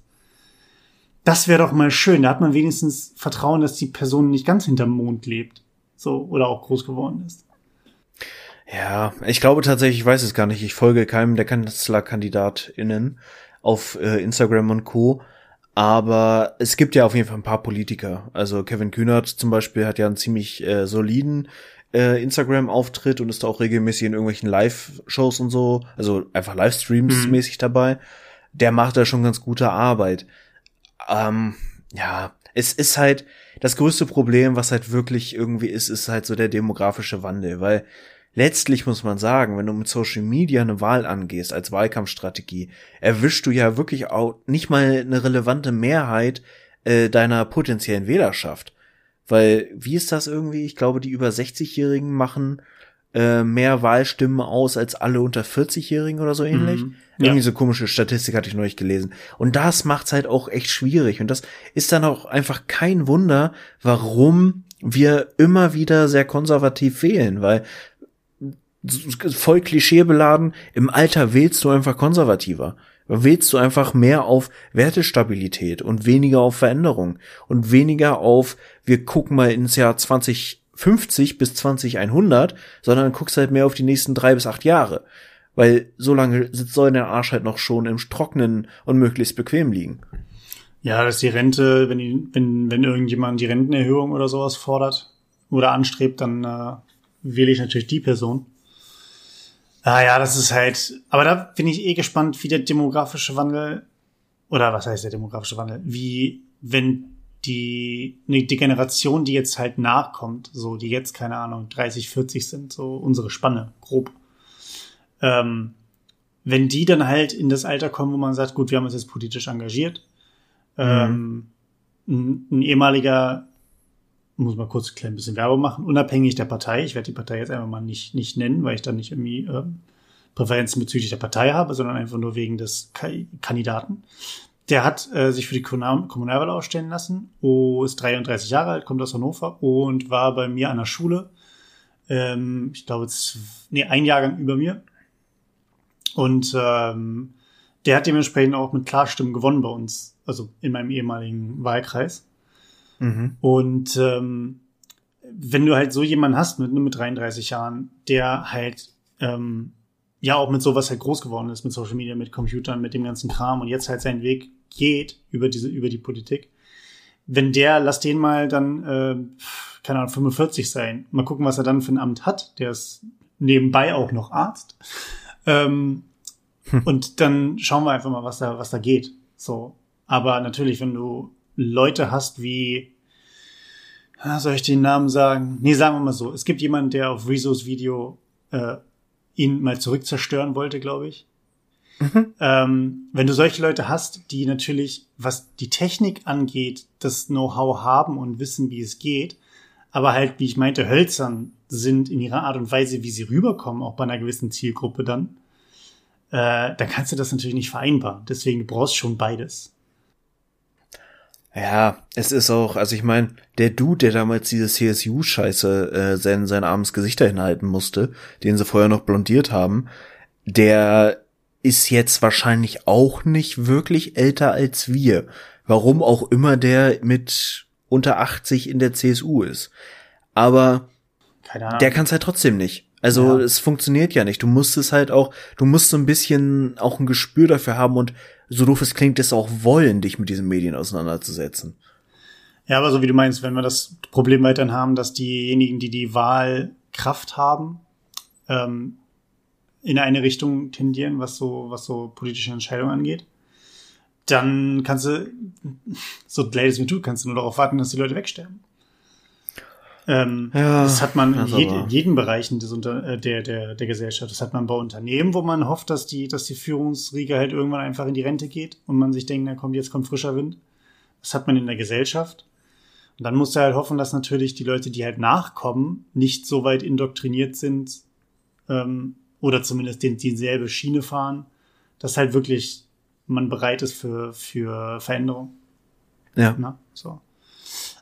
Das wäre doch mal schön. Da hat man wenigstens Vertrauen, dass die Person nicht ganz hinterm Mond lebt. So, oder auch groß geworden ist. Ja, ich glaube tatsächlich, ich weiß es gar nicht. Ich folge keinem der KanzlerkandidatInnen auf äh, Instagram und Co. Aber es gibt ja auf jeden Fall ein paar Politiker. Also Kevin Kühnert zum Beispiel hat ja einen ziemlich äh, soliden äh, Instagram-Auftritt und ist auch regelmäßig in irgendwelchen Live-Shows und so, also einfach Livestreams mhm. mäßig dabei. Der macht da schon ganz gute Arbeit ähm, ja, es ist halt das größte Problem, was halt wirklich irgendwie ist, ist halt so der demografische Wandel, weil letztlich muss man sagen, wenn du mit Social Media eine Wahl angehst als Wahlkampfstrategie, erwischst du ja wirklich auch nicht mal eine relevante Mehrheit äh, deiner potenziellen Wählerschaft. Weil, wie ist das irgendwie? Ich glaube, die über 60-Jährigen machen äh, mehr Wahlstimmen aus als alle unter 40-Jährigen oder so ähnlich. Mhm. Ja. Irgendwie so komische Statistik hatte ich neulich gelesen. Und das macht's halt auch echt schwierig. Und das ist dann auch einfach kein Wunder, warum wir immer wieder sehr konservativ wählen, weil voll klischeebeladen, im Alter wählst du einfach konservativer. Wählst du einfach mehr auf Wertestabilität und weniger auf Veränderung und weniger auf, wir gucken mal ins Jahr 20 50 bis 2100, sondern guckst halt mehr auf die nächsten drei bis acht Jahre. Weil so lange sitzt so in der Arsch halt noch schon im Trocknen und möglichst bequem liegen. Ja, dass die Rente, wenn, die, wenn, wenn irgendjemand die Rentenerhöhung oder sowas fordert oder anstrebt, dann äh, wähle ich natürlich die Person. Ah ja, das ist halt, aber da bin ich eh gespannt, wie der demografische Wandel, oder was heißt der demografische Wandel, wie, wenn die, die Generation, die jetzt halt nachkommt, so, die jetzt, keine Ahnung, 30, 40 sind, so unsere Spanne, grob. Ähm, wenn die dann halt in das Alter kommen, wo man sagt, gut, wir haben uns jetzt politisch engagiert, mhm. ähm, ein, ein, ehemaliger, muss mal kurz ein klein bisschen Werbung machen, unabhängig der Partei, ich werde die Partei jetzt einfach mal nicht, nicht nennen, weil ich dann nicht irgendwie äh, Präferenzen bezüglich der Partei habe, sondern einfach nur wegen des Ka Kandidaten. Der hat äh, sich für die Kommunalwahl ausstellen lassen, oh, ist 33 Jahre alt, kommt aus Hannover und war bei mir an der Schule. Ähm, ich glaube, nee, ein Jahrgang über mir. Und ähm, der hat dementsprechend auch mit Klarstimmen gewonnen bei uns, also in meinem ehemaligen Wahlkreis. Mhm. Und ähm, wenn du halt so jemanden hast mit, mit 33 Jahren, der halt ähm, ja auch mit sowas halt groß geworden ist, mit Social Media, mit Computern, mit dem ganzen Kram und jetzt halt seinen Weg geht über diese, über die Politik. Wenn der, lass den mal dann, äh, keine Ahnung, 45 sein. Mal gucken, was er dann für ein Amt hat. Der ist nebenbei auch noch Arzt. Ähm, hm. Und dann schauen wir einfach mal, was da, was da geht. So. Aber natürlich, wenn du Leute hast wie, soll ich den Namen sagen? Nee, sagen wir mal so. Es gibt jemanden, der auf Rezos Video äh, ihn mal zurückzerstören wollte, glaube ich. Mhm. Ähm, wenn du solche Leute hast, die natürlich, was die Technik angeht, das Know-how haben und wissen, wie es geht, aber halt, wie ich meinte, hölzern sind in ihrer Art und Weise, wie sie rüberkommen, auch bei einer gewissen Zielgruppe dann, äh, dann kannst du das natürlich nicht vereinbaren. Deswegen du brauchst schon beides. Ja, es ist auch, also ich meine, der Dude, der damals diese CSU-Scheiße äh, sein, sein armes Gesicht dahin halten musste, den sie vorher noch blondiert haben, der ist jetzt wahrscheinlich auch nicht wirklich älter als wir. Warum auch immer der mit unter 80 in der CSU ist. Aber der kann es halt trotzdem nicht. Also Ja. es funktioniert ja nicht. Du musst es halt auch, du musst so ein bisschen auch ein Gespür dafür haben und so doof es klingt, es auch wollen, dich mit diesen Medien auseinanderzusetzen. Ja, aber so wie du meinst, wenn wir das Problem weiterhin haben, dass diejenigen, die die Wahlkraft haben, ähm, in eine Richtung tendieren, was so, was so politische Entscheidungen angeht, dann kannst du, so leid es mir tut, kannst du nur darauf warten, dass die Leute wegsterben. Ähm, Ja, das hat man in aber- in jedem Bereichen des Unter äh, der, der, der Gesellschaft. Das hat man bei Unternehmen, wo man hofft, dass die, dass die Führungsriege halt irgendwann einfach in die Rente geht und man sich denkt, na kommt, jetzt kommt frischer Wind. Das hat man in der Gesellschaft. Und dann musst du halt hoffen, dass natürlich die Leute, die halt nachkommen, nicht so weit indoktriniert sind ähm, oder zumindest den, dieselbe Schiene fahren, dass halt wirklich man bereit ist für, für Veränderung. Ja. Na, so.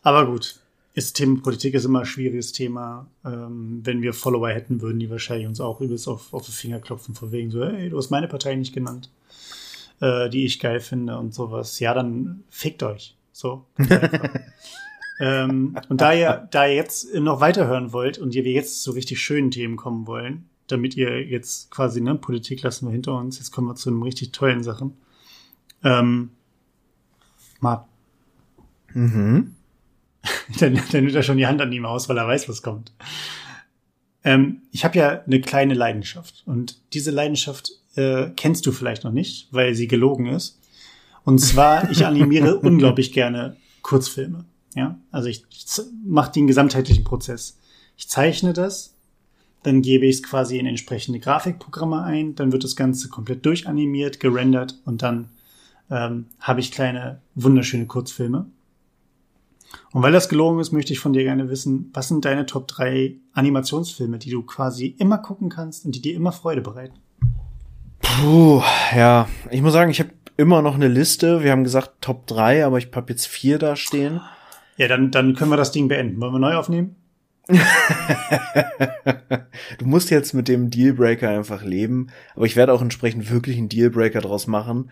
Aber gut, ist Thema Politik ist immer ein schwieriges Thema. Ähm, wenn wir Follower hätten, würden die wahrscheinlich uns auch übelst auf, auf die Finger klopfen, von wegen so, hey, du hast meine Partei nicht genannt, äh, die ich geil finde und sowas. Ja, dann fickt euch. So. ähm, und da ihr, da ihr jetzt noch weiterhören wollt und ihr wir jetzt zu richtig schönen Themen kommen wollen, damit ihr jetzt quasi, ne, Politik lassen wir hinter uns, jetzt kommen wir zu einem richtig tollen Sachen. Ähm, Marc, Mhm. dann, dann nimmt er schon die Hand an ihm aus, weil er weiß, was kommt. Ähm, ich habe ja eine kleine Leidenschaft und diese Leidenschaft äh, kennst du vielleicht noch nicht, weil sie gelogen ist. Und zwar, ich animiere unglaublich gerne Kurzfilme. Ja, also ich, ich mache den gesamtheitlichen Prozess. Ich zeichne das, dann gebe ich es quasi in entsprechende Grafikprogramme ein, dann wird das Ganze komplett durchanimiert, gerendert und dann ähm, habe ich kleine, wunderschöne Kurzfilme. Und weil das gelogen ist, möchte ich von dir gerne wissen, was sind deine Top 3 Animationsfilme, die du quasi immer gucken kannst und die dir immer Freude bereiten? Puh, ja. Ich muss sagen, ich habe immer noch eine Liste. Wir haben gesagt Top 3, aber ich habe jetzt vier da stehen. Ja, dann, dann können wir das Ding beenden. Wollen wir neu aufnehmen? Du musst jetzt mit dem Dealbreaker einfach leben, aber ich werde auch entsprechend wirklich einen Dealbreaker draus machen.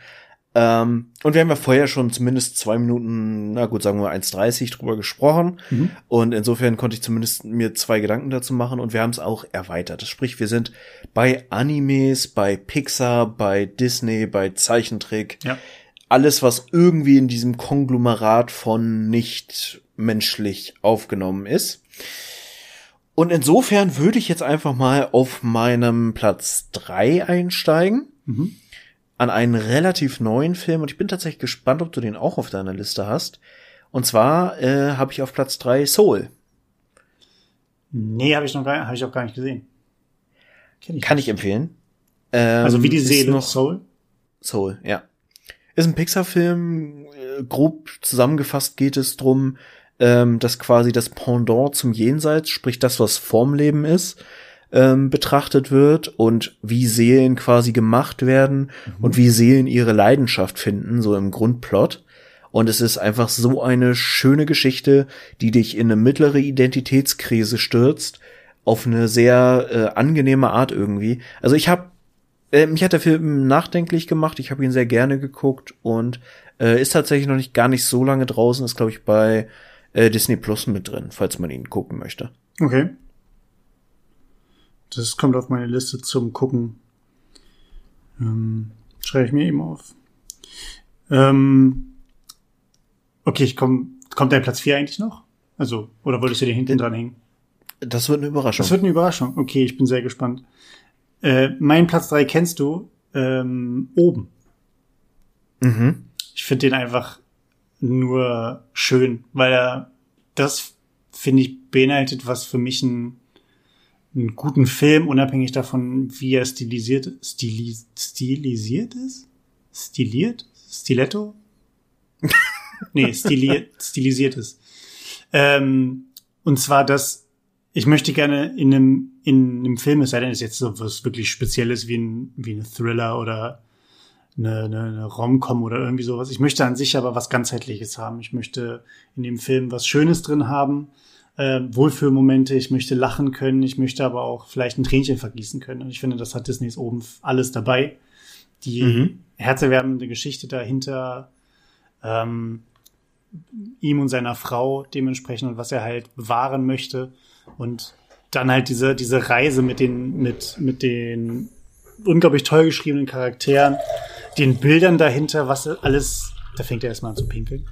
Ähm, und wir haben ja vorher schon zumindest zwei Minuten, na gut, sagen wir 1,30 drüber gesprochen. Mhm. Und insofern konnte ich zumindest mir zwei Gedanken dazu machen und wir haben es auch erweitert. Sprich, wir sind bei Animes, bei Pixar, bei Disney, bei Zeichentrick. Ja. Alles, was irgendwie in diesem Konglomerat von nicht menschlich aufgenommen ist. Und insofern würde ich jetzt einfach mal auf meinem Platz drei einsteigen. Mhm. An einen relativ neuen Film. Und ich bin tatsächlich gespannt, ob du den auch auf deiner Liste hast. Und zwar äh, habe ich auf Platz drei Soul. Nee, habe ich noch gar, hab ich auch gar nicht gesehen. Kenn ich Kann nicht. ich empfehlen. Ähm, Also wie die Seele, Noch Soul. Soul, ja. Ist ein Pixar-Film. äh, Grob zusammengefasst geht es drum, ähm, dass quasi das Pendant zum Jenseits, sprich das, was vorm Leben ist, ähm, betrachtet wird und wie Seelen quasi gemacht werden und wie Seelen ihre Leidenschaft finden, so im Grundplot. Und es ist einfach so eine schöne Geschichte, die dich in eine mittlere Identitätskrise stürzt, auf eine sehr äh, angenehme Art irgendwie. Also ich habe äh, mich hat der Film nachdenklich gemacht. Ich habe ihn sehr gerne geguckt und äh, ist tatsächlich noch nicht gar nicht so lange draußen. Ist glaube ich bei äh, Disney Plus mit drin, falls man ihn gucken möchte. Okay. Das kommt auf meine Liste zum Gucken. Ähm, schreibe ich mir eben auf. Ähm, okay, ich komm, kommt dein Platz 4 eigentlich noch? Also, oder wolltest du den hinten dran hängen? Das wird eine Überraschung. Das wird eine Überraschung. Okay, ich bin sehr gespannt. Äh, mein Platz 3 kennst du, ähm, oben. mhm. Ich finde den einfach nur schön, weil er das, finde ich, beinhaltet, was für mich ein, einen guten Film, unabhängig davon, wie er stilisiert, stili, stilisiert ist? Stiliert? Stiletto? nee, stiliert, stilisiert ist. Ähm, und zwar, dass ich möchte gerne in einem, in einem Film, es sei denn, es ist jetzt so was wirklich Spezielles wie ein, wie ein Thriller oder eine, eine, eine Rom-Com oder irgendwie sowas. Ich möchte an sich aber was ganzheitliches haben. Ich möchte in dem Film was Schönes drin haben, äh, Wohlfühlmomente. Ich möchte lachen können. Ich möchte aber auch vielleicht ein Tränchen vergießen können. Und ich finde, das hat Disneys oben alles dabei. Die Mhm. herzerwärmende Geschichte dahinter, ähm, ihm und seiner Frau dementsprechend und was er halt bewahren möchte. Und dann halt diese, diese Reise mit den, mit, mit den unglaublich toll geschriebenen Charakteren, den Bildern dahinter, was alles, da fängt er erstmal an zu pinkeln.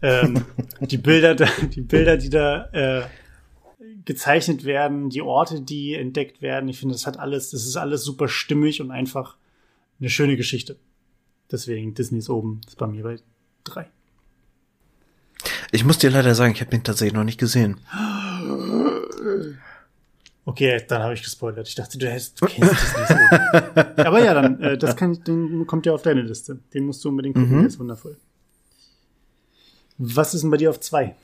Ähm, die Bilder, die Bilder, die da äh, gezeichnet werden, die Orte, die entdeckt werden. Ich finde, das hat alles, das ist alles super stimmig und einfach eine schöne Geschichte. Deswegen Disney ist oben, ist bei mir bei drei. Ich muss dir leider sagen, ich habe den tatsächlich noch nicht gesehen. Okay, dann habe ich gespoilert. Ich dachte, du, hättest, du kennst Disney so. Aber ja, dann, äh, das kann, den kommt ja auf deine Liste. Den musst du unbedingt gucken, mhm. der ist wundervoll. Was ist denn bei dir auf zwei?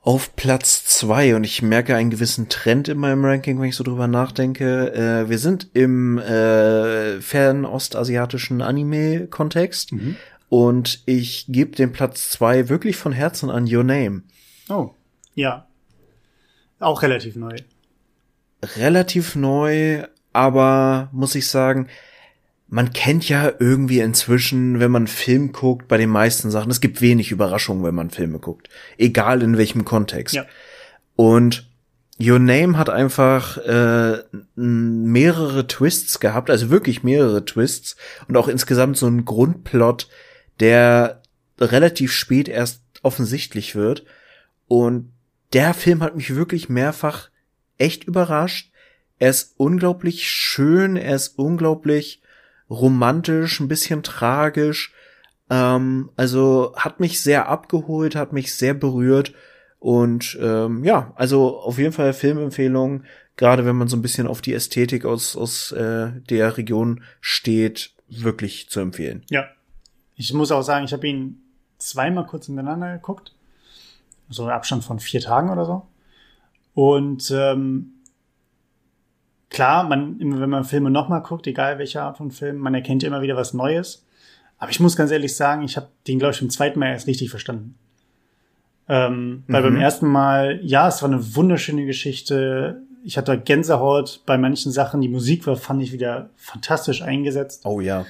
Auf Platz zwei und ich merke einen gewissen Trend in meinem Ranking, wenn ich so drüber nachdenke. Äh, wir sind im äh, fernostasiatischen Anime-Kontext mhm. und ich gebe den Platz zwei wirklich von Herzen an Your Name. Oh, ja. Auch relativ neu. Relativ neu, aber muss ich sagen, man kennt ja irgendwie inzwischen, wenn man Film guckt, bei den meisten Sachen, es gibt wenig Überraschungen, wenn man Filme guckt. Egal in welchem Kontext. Ja. Und Your Name hat einfach äh, mehrere Twists gehabt, also wirklich mehrere Twists und auch insgesamt so ein Grundplot, der relativ spät erst offensichtlich wird. Und der Film hat mich wirklich mehrfach echt überrascht. Er ist unglaublich schön, er ist unglaublich romantisch, ein bisschen tragisch. Ähm, also hat mich sehr abgeholt, hat mich sehr berührt. Und ähm, ja, also auf jeden Fall Filmempfehlung, gerade wenn man so ein bisschen auf die Ästhetik aus, aus äh, der Region steht, wirklich zu empfehlen. Ja. Ich muss auch sagen, ich habe ihn zweimal kurz hintereinander geguckt. So ein Abstand von vier Tagen oder so. Und ähm, klar, man, wenn man Filme nochmal guckt, egal welche Art von Film, man erkennt ja immer wieder was Neues. Aber ich muss ganz ehrlich sagen, ich habe den, glaube ich, im zweiten Mal erst richtig verstanden. Ähm, mhm. Weil beim ersten Mal, ja, es war eine wunderschöne Geschichte. Ich hatte Gänsehaut bei manchen Sachen. Die Musik war, fand ich wieder fantastisch eingesetzt. Oh ja.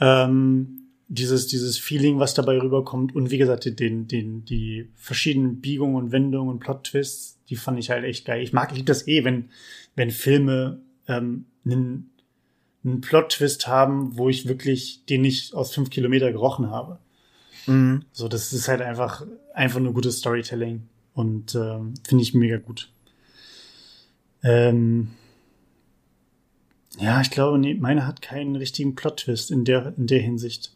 Ähm, dieses, dieses Feeling, was dabei rüberkommt. Und wie gesagt, den, den, die verschiedenen Biegungen und Wendungen und Plot-Twists, die fand ich halt echt geil. Ich mag, ich liebe das eh, wenn, wenn Filme ähm, einen, einen Plot-Twist haben, wo ich wirklich den nicht aus fünf Kilometer gerochen habe. Mhm. So, das ist halt einfach, einfach nur gutes Storytelling und ähm, finde ich mega gut. Ähm, ja, ich glaube, nee, meine hat keinen richtigen Plot-Twist in der, in der Hinsicht.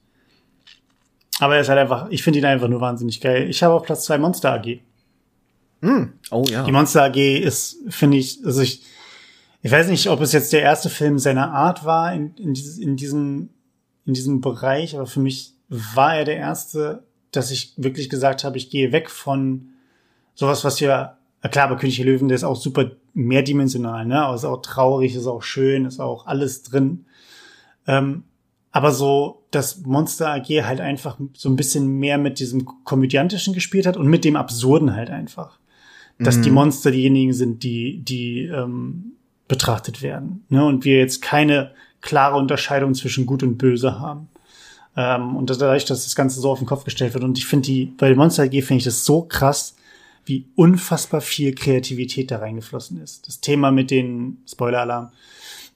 Aber er ist halt einfach, ich finde ihn einfach nur wahnsinnig geil. Ich habe auf Platz zwei Monster AG. Mm. Oh ja. Die Monster AG ist, finde ich, also ich, ich weiß nicht, ob es jetzt der erste Film seiner Art war in, in, dieses, in, diesem, in diesem Bereich, aber für mich war er der erste, dass ich wirklich gesagt habe, ich gehe weg von sowas, was wir, klar, bei König der Löwen, der ist auch super mehrdimensional, ne? Aber ist auch traurig, ist auch schön, ist auch alles drin. Ähm, aber so, dass Monster AG halt einfach so ein bisschen mehr mit diesem Komödiantischen gespielt hat und mit dem Absurden halt einfach. Dass mhm. die Monster diejenigen sind, die, die ähm, betrachtet werden. Ne? Und wir jetzt keine klare Unterscheidung zwischen Gut und Böse haben. Ähm, und dadurch, dass das Ganze so auf den Kopf gestellt wird. Und ich finde die, bei Monster AG finde ich das so krass, wie unfassbar viel Kreativität da reingeflossen ist. Das Thema mit den, Spoiler-Alarm,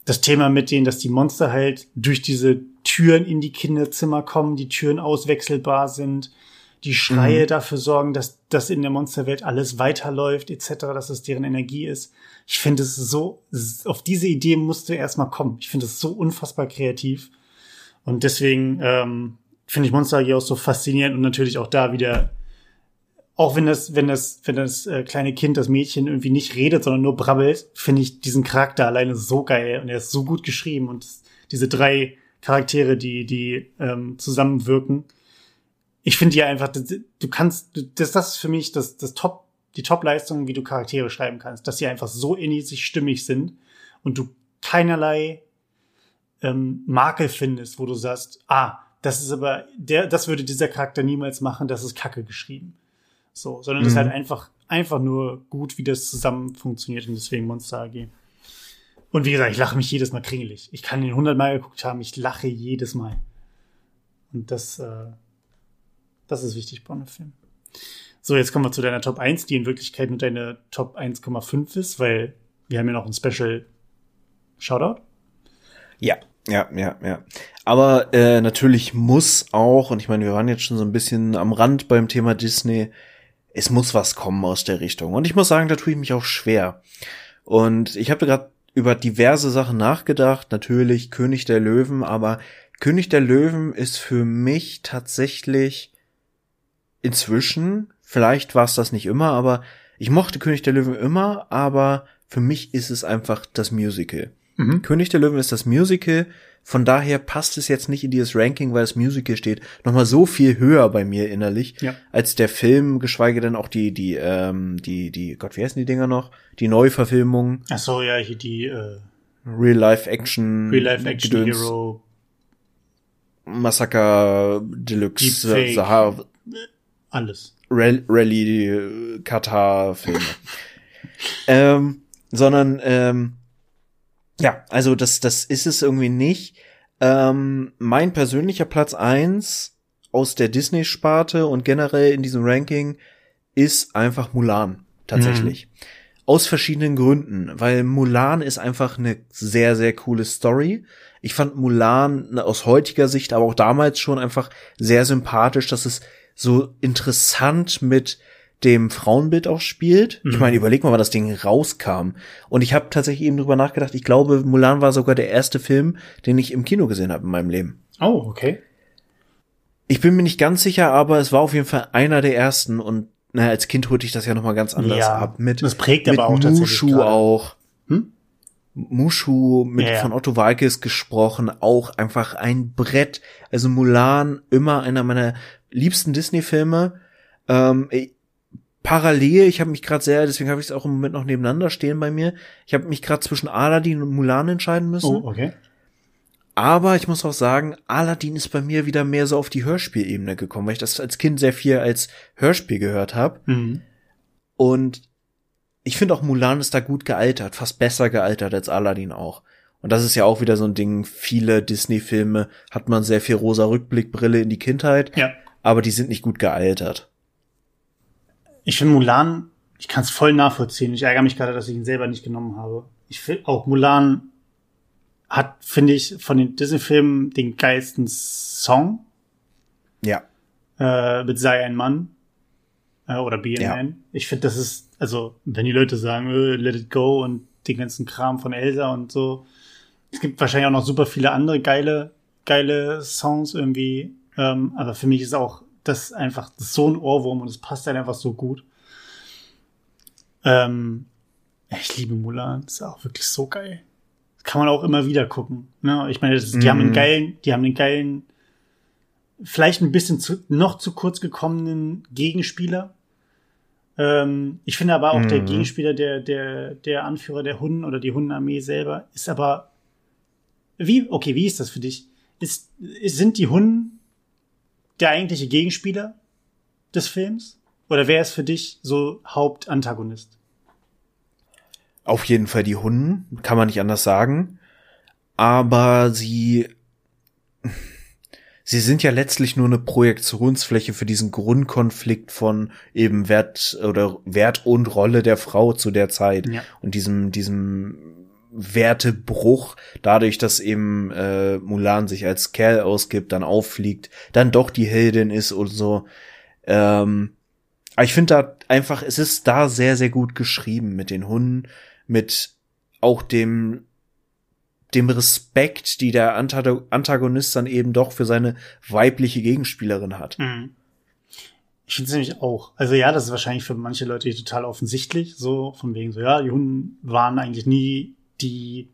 das Thema mit denen, dass die Monster halt durch diese Türen in die Kinderzimmer kommen, die Türen auswechselbar sind, die Schreie mhm. dafür sorgen, dass, dass in der Monsterwelt alles weiterläuft, etc., dass es deren Energie ist. Ich finde es so, auf diese Idee musst du erstmal kommen. Ich finde es so unfassbar kreativ. Und deswegen ähm, finde ich Monster AG auch so faszinierend und natürlich auch da wieder, auch wenn das, wenn das, wenn das äh, kleine Kind, das Mädchen irgendwie nicht redet, sondern nur brabbelt, finde ich diesen Charakter alleine so geil und er ist so gut geschrieben und diese drei Charaktere, die, die ähm, zusammenwirken. Ich finde ja einfach, du kannst, das, das ist für mich das, das Top die Top-Leistung, wie du Charaktere schreiben kannst, dass sie einfach so in sich stimmig sind und du keinerlei ähm, Makel findest, wo du sagst, ah, das ist aber, der, das würde dieser Charakter niemals machen, das ist Kacke geschrieben. So, sondern mhm. das ist halt einfach, einfach nur gut, wie das zusammen funktioniert und deswegen Monster AG. Und wie gesagt, ich lache mich jedes Mal kringelig. Ich kann ihn hundertmal geguckt haben, ich lache jedes Mal. Und das, äh, das ist wichtig bei einem Film. So, jetzt kommen wir zu deiner Top 1, die in Wirklichkeit nur deine Top 1,5 ist, weil wir haben ja noch ein Special Shoutout. Ja, ja, ja, ja. Aber äh, natürlich muss auch, und ich meine, wir waren jetzt schon so ein bisschen am Rand beim Thema Disney, es muss was kommen aus der Richtung. Und ich muss sagen, da tue ich mich auch schwer. Und ich habe gerade über diverse Sachen nachgedacht, natürlich König der Löwen, aber König der Löwen ist für mich tatsächlich inzwischen, vielleicht war es das nicht immer, aber ich mochte König der Löwen immer, aber für mich ist es einfach das Musical. Mhm. König der Löwen ist das Musical, von daher passt es jetzt nicht in dieses Ranking, weil das Musical steht nochmal so viel höher bei mir innerlich ja. als der Film, geschweige denn auch die die ähm, die die Gott, wie heißen die Dinger noch? Die Neuverfilmung. Ach so, ja, hier die äh, Real Life Action Real Life Action Gedöns. Hero Massaker Deluxe Sahara alles. Rally Katar Filme. ähm, sondern ähm, ja, also das, das ist es irgendwie nicht. Ähm, mein persönlicher Platz eins aus der Disney-Sparte und generell in diesem Ranking ist einfach Mulan, tatsächlich. Mhm. Aus verschiedenen Gründen, weil Mulan ist einfach eine sehr, sehr coole Story. Ich fand Mulan aus heutiger Sicht, aber auch damals schon einfach sehr sympathisch, dass es so interessant mit dem Frauenbild auch spielt. Mhm. Ich meine, überleg mal, wann das Ding rauskam. Und ich habe tatsächlich eben drüber nachgedacht, ich glaube, Mulan war sogar der erste Film, den ich im Kino gesehen habe in meinem Leben. Oh, okay. Ich bin mir nicht ganz sicher, aber es war auf jeden Fall einer der ersten und naja, als Kind holte ich das ja noch mal ganz anders ja, ab. Mit, das prägt mit aber auch Mushu auch. Hm? Mushu mit ja, von Otto Walkes gesprochen, auch einfach ein Brett. Also Mulan, immer einer meiner liebsten Disney-Filme. Ähm, parallel, ich habe mich gerade sehr, deswegen habe ich es auch im Moment noch nebeneinander stehen bei mir. Ich habe mich gerade zwischen Aladdin und Mulan entscheiden müssen. Oh, okay. Aber ich muss auch sagen, Aladdin ist bei mir wieder mehr so auf die Hörspielebene gekommen, weil ich das als Kind sehr viel als Hörspiel gehört habe. Mhm. Und ich finde auch Mulan ist da gut gealtert, fast besser gealtert als Aladdin auch. Und das ist ja auch wieder so ein Ding, viele Disney-Filme hat man sehr viel rosa Rückblickbrille in die Kindheit, ja. Aber die sind nicht gut gealtert. Ich finde Mulan, ich kann es voll nachvollziehen. Ich ärgere mich gerade, dass ich ihn selber nicht genommen habe. Ich finde auch Mulan hat, finde ich, von den Disney-Filmen den geilsten Song. Ja. Äh, mit Sei ein Mann. Äh, oder Be a ja. Man. Ich finde, das ist, also, wenn die Leute sagen, äh, Let It Go und den ganzen Kram von Elsa und so. Es gibt wahrscheinlich auch noch super viele andere geile, geile Songs irgendwie. Ähm, aber für mich ist auch das einfach das ist so ein Ohrwurm und es passt halt einfach so gut. Ähm, ich liebe Mulan, das ist auch wirklich so geil. Das kann man auch immer wieder gucken. Ne? Ich meine, das, die mm. haben einen mhm. geilen, die haben einen geilen, vielleicht ein bisschen zu, noch zu kurz gekommenen Gegenspieler. Ähm, ich finde aber auch mm. der mhm. Gegenspieler, der, der, der Anführer der Hunden oder die Hundenarmee selber, ist aber wie, okay, wie ist das für dich? Ist, sind die Hunden der eigentliche Gegenspieler des Films? Oder wer ist für dich so Hauptantagonist? Auf jeden Fall die Hunden, kann man nicht anders sagen. Aber sie, sie sind ja letztlich nur eine Projektionsfläche für diesen Grundkonflikt von eben Wert oder Wert und Rolle der Frau zu der Zeit ja. und diesem, diesem Wertebruch, dadurch, dass eben äh, Mulan sich als Kerl ausgibt, dann auffliegt, dann doch die Heldin ist und so. Ähm, aber ich finde da einfach, es ist da sehr, sehr gut geschrieben mit den Hunden, mit auch dem dem Respekt, die der Antagonist dann eben doch für seine weibliche Gegenspielerin hat. Mhm. Ich finde es nämlich auch. Also ja, das ist wahrscheinlich für manche Leute total offensichtlich, so von wegen so, ja, die Hunden waren eigentlich nie die,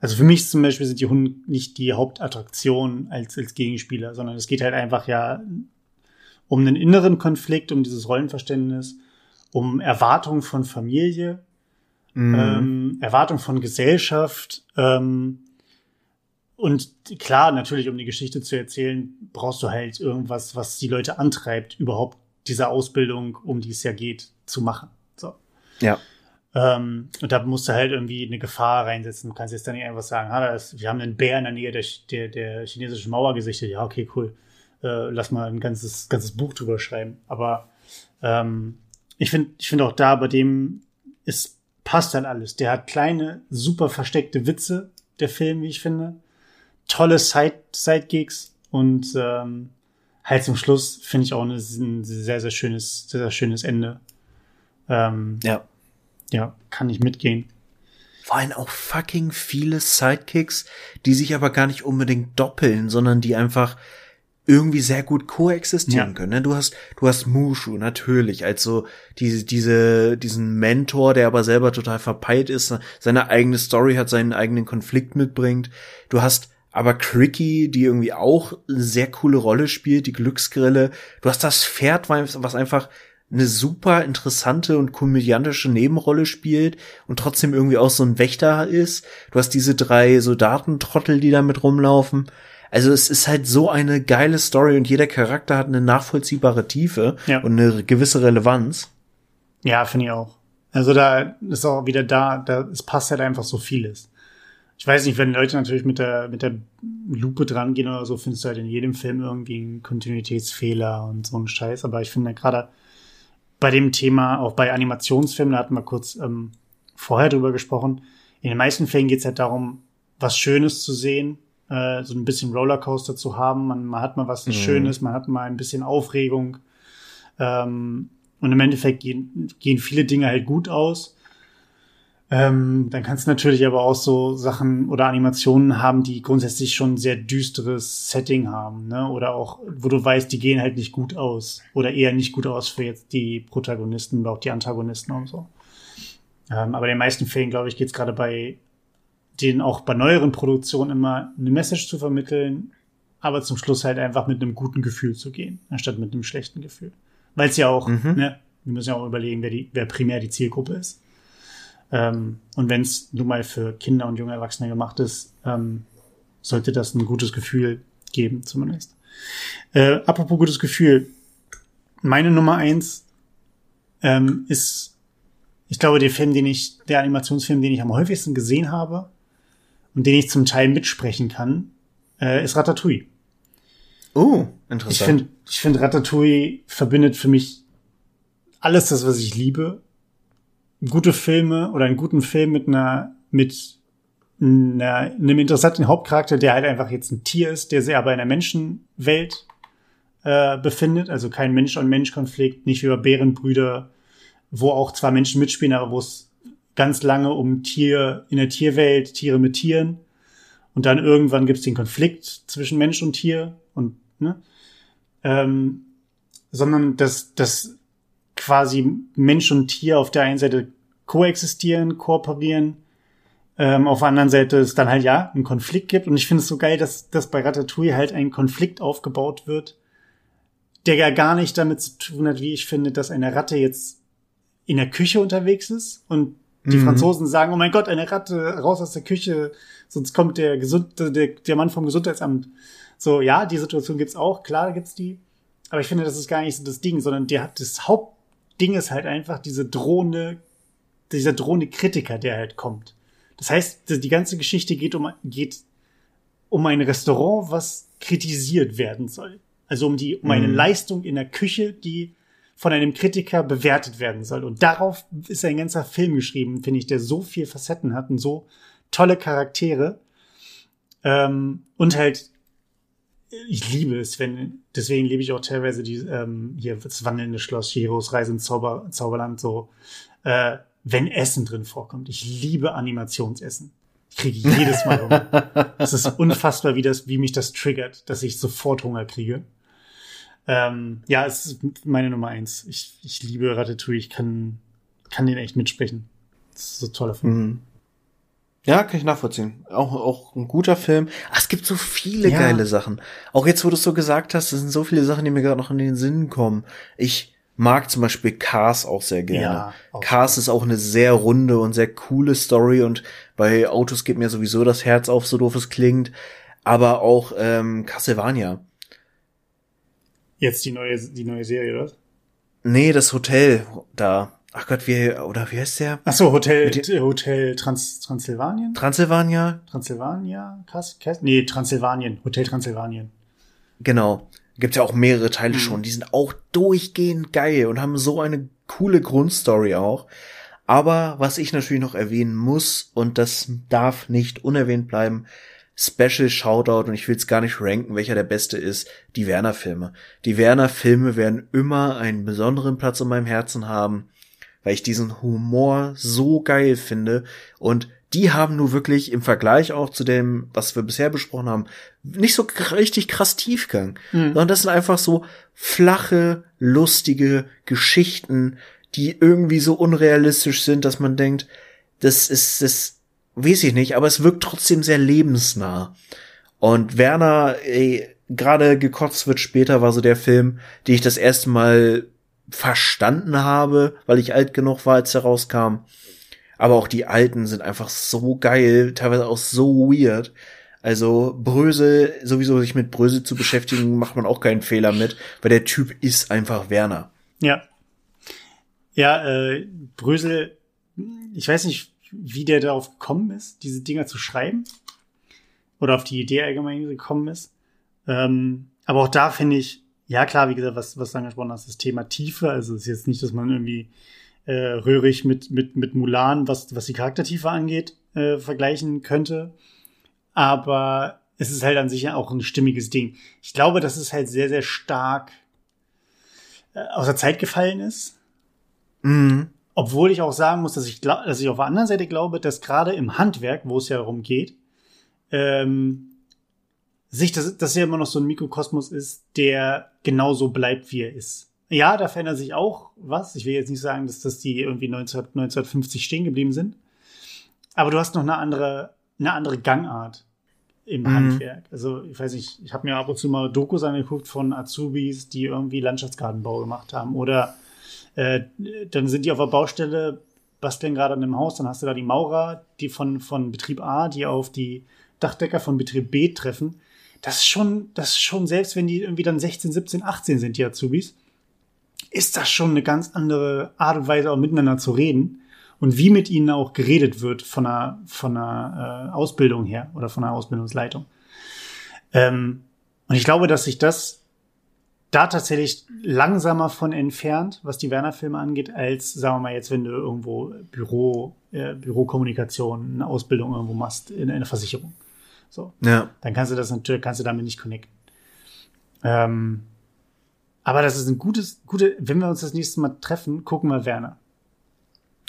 also für mich zum Beispiel sind die Hunde nicht die Hauptattraktion als, als Gegenspieler, sondern es geht halt einfach ja um einen inneren Konflikt, um dieses Rollenverständnis, um Erwartungen von Familie, mhm. ähm, Erwartung von Gesellschaft, ähm, und klar, natürlich, um die Geschichte zu erzählen, brauchst du halt irgendwas, was die Leute antreibt, überhaupt diese Ausbildung, um die es ja geht, zu machen. So. Ja. Ähm, und da musst du halt irgendwie eine Gefahr reinsetzen. Du kannst jetzt dann nicht einfach sagen, ha, ist, wir haben einen Bär in der Nähe der, der, der chinesischen Mauer gesichtet. Ja, okay, cool. Äh, lass mal ein ganzes, ganzes Buch drüber schreiben. Aber ähm, ich finde ich finde auch da, bei dem ist passt halt alles. Der hat kleine, super versteckte Witze, der Film, wie ich finde. Tolle Side Sidegigs und ähm, halt zum Schluss finde ich auch eine, ein sehr, sehr schönes, sehr, sehr schönes Ende. Ähm, ja. Ja, kann ich mitgehen. Vor allem auch fucking viele Sidekicks, die sich aber gar nicht unbedingt doppeln, sondern die einfach irgendwie sehr gut koexistieren ja. können. Ne? Du hast, du hast Mushu natürlich als so diese, diese, diesen Mentor, der aber selber total verpeilt ist, seine eigene Story hat, seinen eigenen Konflikt mitbringt. Du hast aber Cricky, die irgendwie auch eine sehr coole Rolle spielt, die Glücksgrille. Du hast das Pferd, was einfach eine super interessante und komödiantische Nebenrolle spielt und trotzdem irgendwie auch so ein Wächter ist. Du hast diese drei Soldatentrottel, die da mit rumlaufen. Also es ist halt so eine geile Story und jeder Charakter hat eine nachvollziehbare Tiefe ja. und eine gewisse Relevanz. Ja, finde ich auch. Also da ist auch wieder da, da es passt halt einfach so vieles. Ich weiß nicht, wenn Leute natürlich mit der mit der Lupe dran gehen oder so, findest du halt in jedem Film irgendwie einen Kontinuitätsfehler und so einen Scheiß. Aber ich finde gerade bei dem Thema, auch bei Animationsfilmen, da hatten wir kurz ähm, vorher drüber gesprochen. In den meisten Fällen geht es halt darum, was Schönes zu sehen, äh, so ein bisschen Rollercoaster zu haben. Man, man hat mal was mhm. Schönes, man hat mal ein bisschen Aufregung. Ähm, und im Endeffekt gehen, gehen viele Dinge halt gut aus. Ähm, dann kannst du natürlich aber auch so Sachen oder Animationen haben, die grundsätzlich schon ein sehr düsteres Setting haben, ne? Oder auch, wo du weißt, die gehen halt nicht gut aus. Oder eher nicht gut aus für jetzt die Protagonisten oder auch die Antagonisten und so. Ähm, aber in den meisten Fällen, glaube ich, geht es gerade bei denen auch bei neueren Produktionen immer eine Message zu vermitteln, aber zum Schluss halt einfach mit einem guten Gefühl zu gehen, anstatt mit einem schlechten Gefühl. Weil es ja auch, mhm. ne, wir müssen ja auch überlegen, wer, die, wer primär die Zielgruppe ist. Ähm, und wenn es nun mal für Kinder und junge Erwachsene gemacht ist, ähm, sollte das ein gutes Gefühl geben, zumindest. Äh, apropos gutes Gefühl. Meine Nummer eins ähm, ist, ich glaube, der Film, den ich, der Animationsfilm, den ich am häufigsten gesehen habe, und den ich zum Teil mitsprechen kann, äh, ist Ratatouille. Oh, interessant. Ich finde, ich finde Ratatouille verbindet für mich alles das, was ich liebe. Gute Filme oder einen guten Film mit einer, mit einer, einem interessanten Hauptcharakter, der halt einfach jetzt ein Tier ist, der sich aber in der Menschenwelt äh, befindet. Also kein Mensch-on-Mensch-Konflikt, nicht wie bei Bärenbrüder, wo auch zwar Menschen mitspielen, aber wo es ganz lange um Tier in der Tierwelt, Tiere mit Tieren. Und dann irgendwann gibt es den Konflikt zwischen Mensch und Tier und ne? Ähm, sondern dass, dass quasi Mensch und Tier auf der einen Seite koexistieren, kooperieren, ähm, auf der anderen Seite es dann halt ja einen Konflikt gibt. Und ich finde es so geil, dass, dass bei Ratatouille halt ein Konflikt aufgebaut wird, der ja gar nicht damit zu tun hat, wie ich finde, dass eine Ratte jetzt in der Küche unterwegs ist und die mhm. Franzosen sagen, oh mein Gott, eine Ratte, raus aus der Küche, sonst kommt der, Gesund der, der Mann vom Gesundheitsamt. So, ja, die Situation gibt's auch, klar gibt's die. Aber ich finde, das ist gar nicht so das Ding, sondern der hat das Hauptding ist halt einfach diese drohende, dieser drohende Kritiker, der halt kommt. Das heißt, die ganze Geschichte geht um, geht um ein Restaurant, was kritisiert werden soll. Also um die, um eine mhm. Leistung in der Küche, die von einem Kritiker bewertet werden soll. Und darauf ist ein ganzer Film geschrieben, finde ich, der so viel Facetten hat und so tolle Charaktere. Ähm, und halt, ich liebe es, wenn, deswegen liebe ich auch teilweise die, ähm, hier das wandelnde Schloss, Chihiros Reise ins Zauber, Zauberland, so, äh, wenn Essen drin vorkommt. Ich liebe Animationsessen. Ich kriege jedes Mal Hunger. Es ist unfassbar, wie das, wie mich das triggert, dass ich sofort Hunger kriege. Ähm, ja, es ist meine Nummer eins. Ich, ich liebe Ratatouille. Ich kann, kann den echt mitsprechen. Das ist so toller Film. Mhm. Ja, kann ich nachvollziehen. Auch, auch ein guter Film. Ach, es gibt so viele ja. geile Sachen. Auch jetzt, wo du es so gesagt hast, es sind so viele Sachen, die mir gerade noch in den Sinn kommen. Ich mag zum Beispiel Cars auch sehr gerne. Ja, auch Cars ist auch eine sehr runde und sehr coole Story und bei Autos geht mir sowieso das Herz auf, so doof es klingt. Aber auch ähm, Castlevania. Jetzt die neue, die neue Serie, oder? Nee, das Hotel da. Ach Gott, wie, oder wie heißt der? Ach so, Hotel, Hotel Trans, Transsilvanien? Transsilvania? Transsilvania? Krass, krass. Nee, Transsilvanien. Hotel Transsilvanien. Genau. Gibt's ja auch mehrere Teile mhm. schon. Die sind auch durchgehend geil und haben so eine coole Grundstory auch. Aber was ich natürlich noch erwähnen muss, und das darf nicht unerwähnt bleiben, Special Shoutout, und ich will es gar nicht ranken, welcher der beste ist, die Werner-Filme. Die Werner-Filme werden immer einen besonderen Platz in meinem Herzen haben, weil ich diesen Humor so geil finde und die haben nur wirklich im Vergleich auch zu dem, was wir bisher besprochen haben, nicht so richtig krass Tiefgang, mhm. sondern das sind einfach so flache, lustige Geschichten, die irgendwie so unrealistisch sind, dass man denkt, das ist, das weiß ich nicht, aber es wirkt trotzdem sehr lebensnah. Und Werner, gerade gekotzt wird später, war so der Film, den ich das erste Mal verstanden habe, weil ich alt genug war, als er rauskam. Aber auch die alten sind einfach so geil, teilweise auch so weird. Also Brösel, sowieso sich mit Brösel zu beschäftigen, macht man auch keinen Fehler mit, weil der Typ ist einfach Werner. Ja. Ja, äh, Brösel, ich weiß nicht, wie der darauf gekommen ist, diese Dinger zu schreiben. Oder auf die Idee allgemein gekommen ist. Ähm, aber auch da finde ich, ja klar, wie gesagt, was, was du angesprochen hast, das Thema Tiefe. Also es ist jetzt nicht, dass man irgendwie äh, Röhrig mit, mit, mit Mulan, was, was die Charaktertiefe angeht, äh, vergleichen könnte. Aber es ist halt an sich auch ein stimmiges Ding. Ich glaube, dass es halt sehr, sehr stark äh, aus der Zeit gefallen ist. Mhm. Obwohl ich auch sagen muss, dass ich, dass ich auf der anderen Seite glaube, dass gerade im Handwerk, wo es ja darum geht, ähm, sich das, das ja immer noch so ein Mikrokosmos ist, der genauso bleibt, wie er ist. Ja, da verändert sich auch was. Ich will jetzt nicht sagen, dass das die irgendwie 19, 1950 stehen geblieben sind. Aber du hast noch eine andere, eine andere Gangart im mhm. Handwerk. Also ich weiß nicht, ich habe mir ab und zu mal Dokus angeguckt von Azubis, die irgendwie Landschaftsgartenbau gemacht haben. Oder äh, dann sind die auf der Baustelle, basteln gerade an einem Haus, dann hast du da die Maurer, die von, von Betrieb A, die auf die Dachdecker von Betrieb B treffen. Das ist schon, das ist schon, selbst wenn die irgendwie dann 16, 17, 18 sind, die Azubis, ist das schon eine ganz andere Art und Weise, auch miteinander zu reden und wie mit ihnen auch geredet wird von einer, von einer äh, Ausbildung her oder von einer Ausbildungsleitung. Ähm, und ich glaube, dass sich das da tatsächlich langsamer von entfernt, was die Werner-Filme angeht, als, sagen wir mal, jetzt, wenn du irgendwo Büro, äh, Bürokommunikation, eine Ausbildung irgendwo machst in, in einer Versicherung. So. Ja. Dann kannst du das natürlich, kannst du damit nicht connecten. Ähm, aber das ist ein gutes, gute, wenn wir uns das nächste Mal treffen, gucken wir Werner.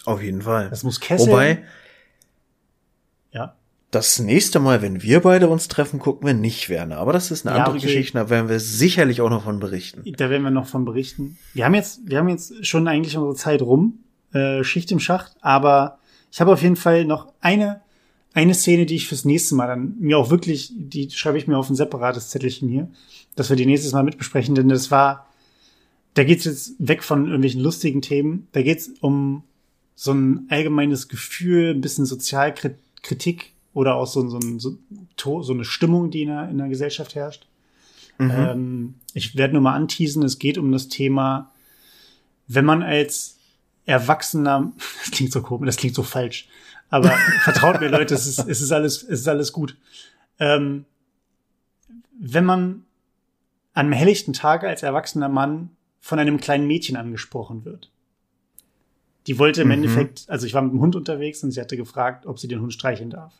Auf jeden Fall. Das muss Kessel. Wobei, ja. Das nächste Mal, wenn wir beide uns treffen, gucken wir nicht Werner. Aber das ist eine ja, andere okay. Geschichte, da werden wir sicherlich auch noch von berichten. Da werden wir noch von berichten. Wir haben jetzt, wir haben jetzt schon eigentlich unsere Zeit rum, äh, Schicht im Schacht, aber ich habe auf jeden Fall noch eine, eine Szene, die ich fürs nächste Mal dann mir auch wirklich, die schreibe ich mir auf ein separates Zettelchen hier, dass wir die nächstes Mal mit besprechen, denn das war da geht's jetzt weg von irgendwelchen lustigen Themen. Da geht's um so ein allgemeines Gefühl, ein bisschen Sozialkritik oder auch so, so, so, so eine Stimmung, die in der, in der Gesellschaft herrscht. Mhm. Ähm, ich werde nur mal anteasen, es geht um das Thema, wenn man als Erwachsener, das klingt so komisch, das klingt so falsch, aber vertraut mir Leute, es ist, es ist alles, es ist alles gut. Ähm, wenn man an einem helllichten Tag als erwachsener Mann von einem kleinen Mädchen angesprochen wird. Die wollte im mhm. Endeffekt, also ich war mit dem Hund unterwegs und sie hatte gefragt, ob sie den Hund streicheln darf.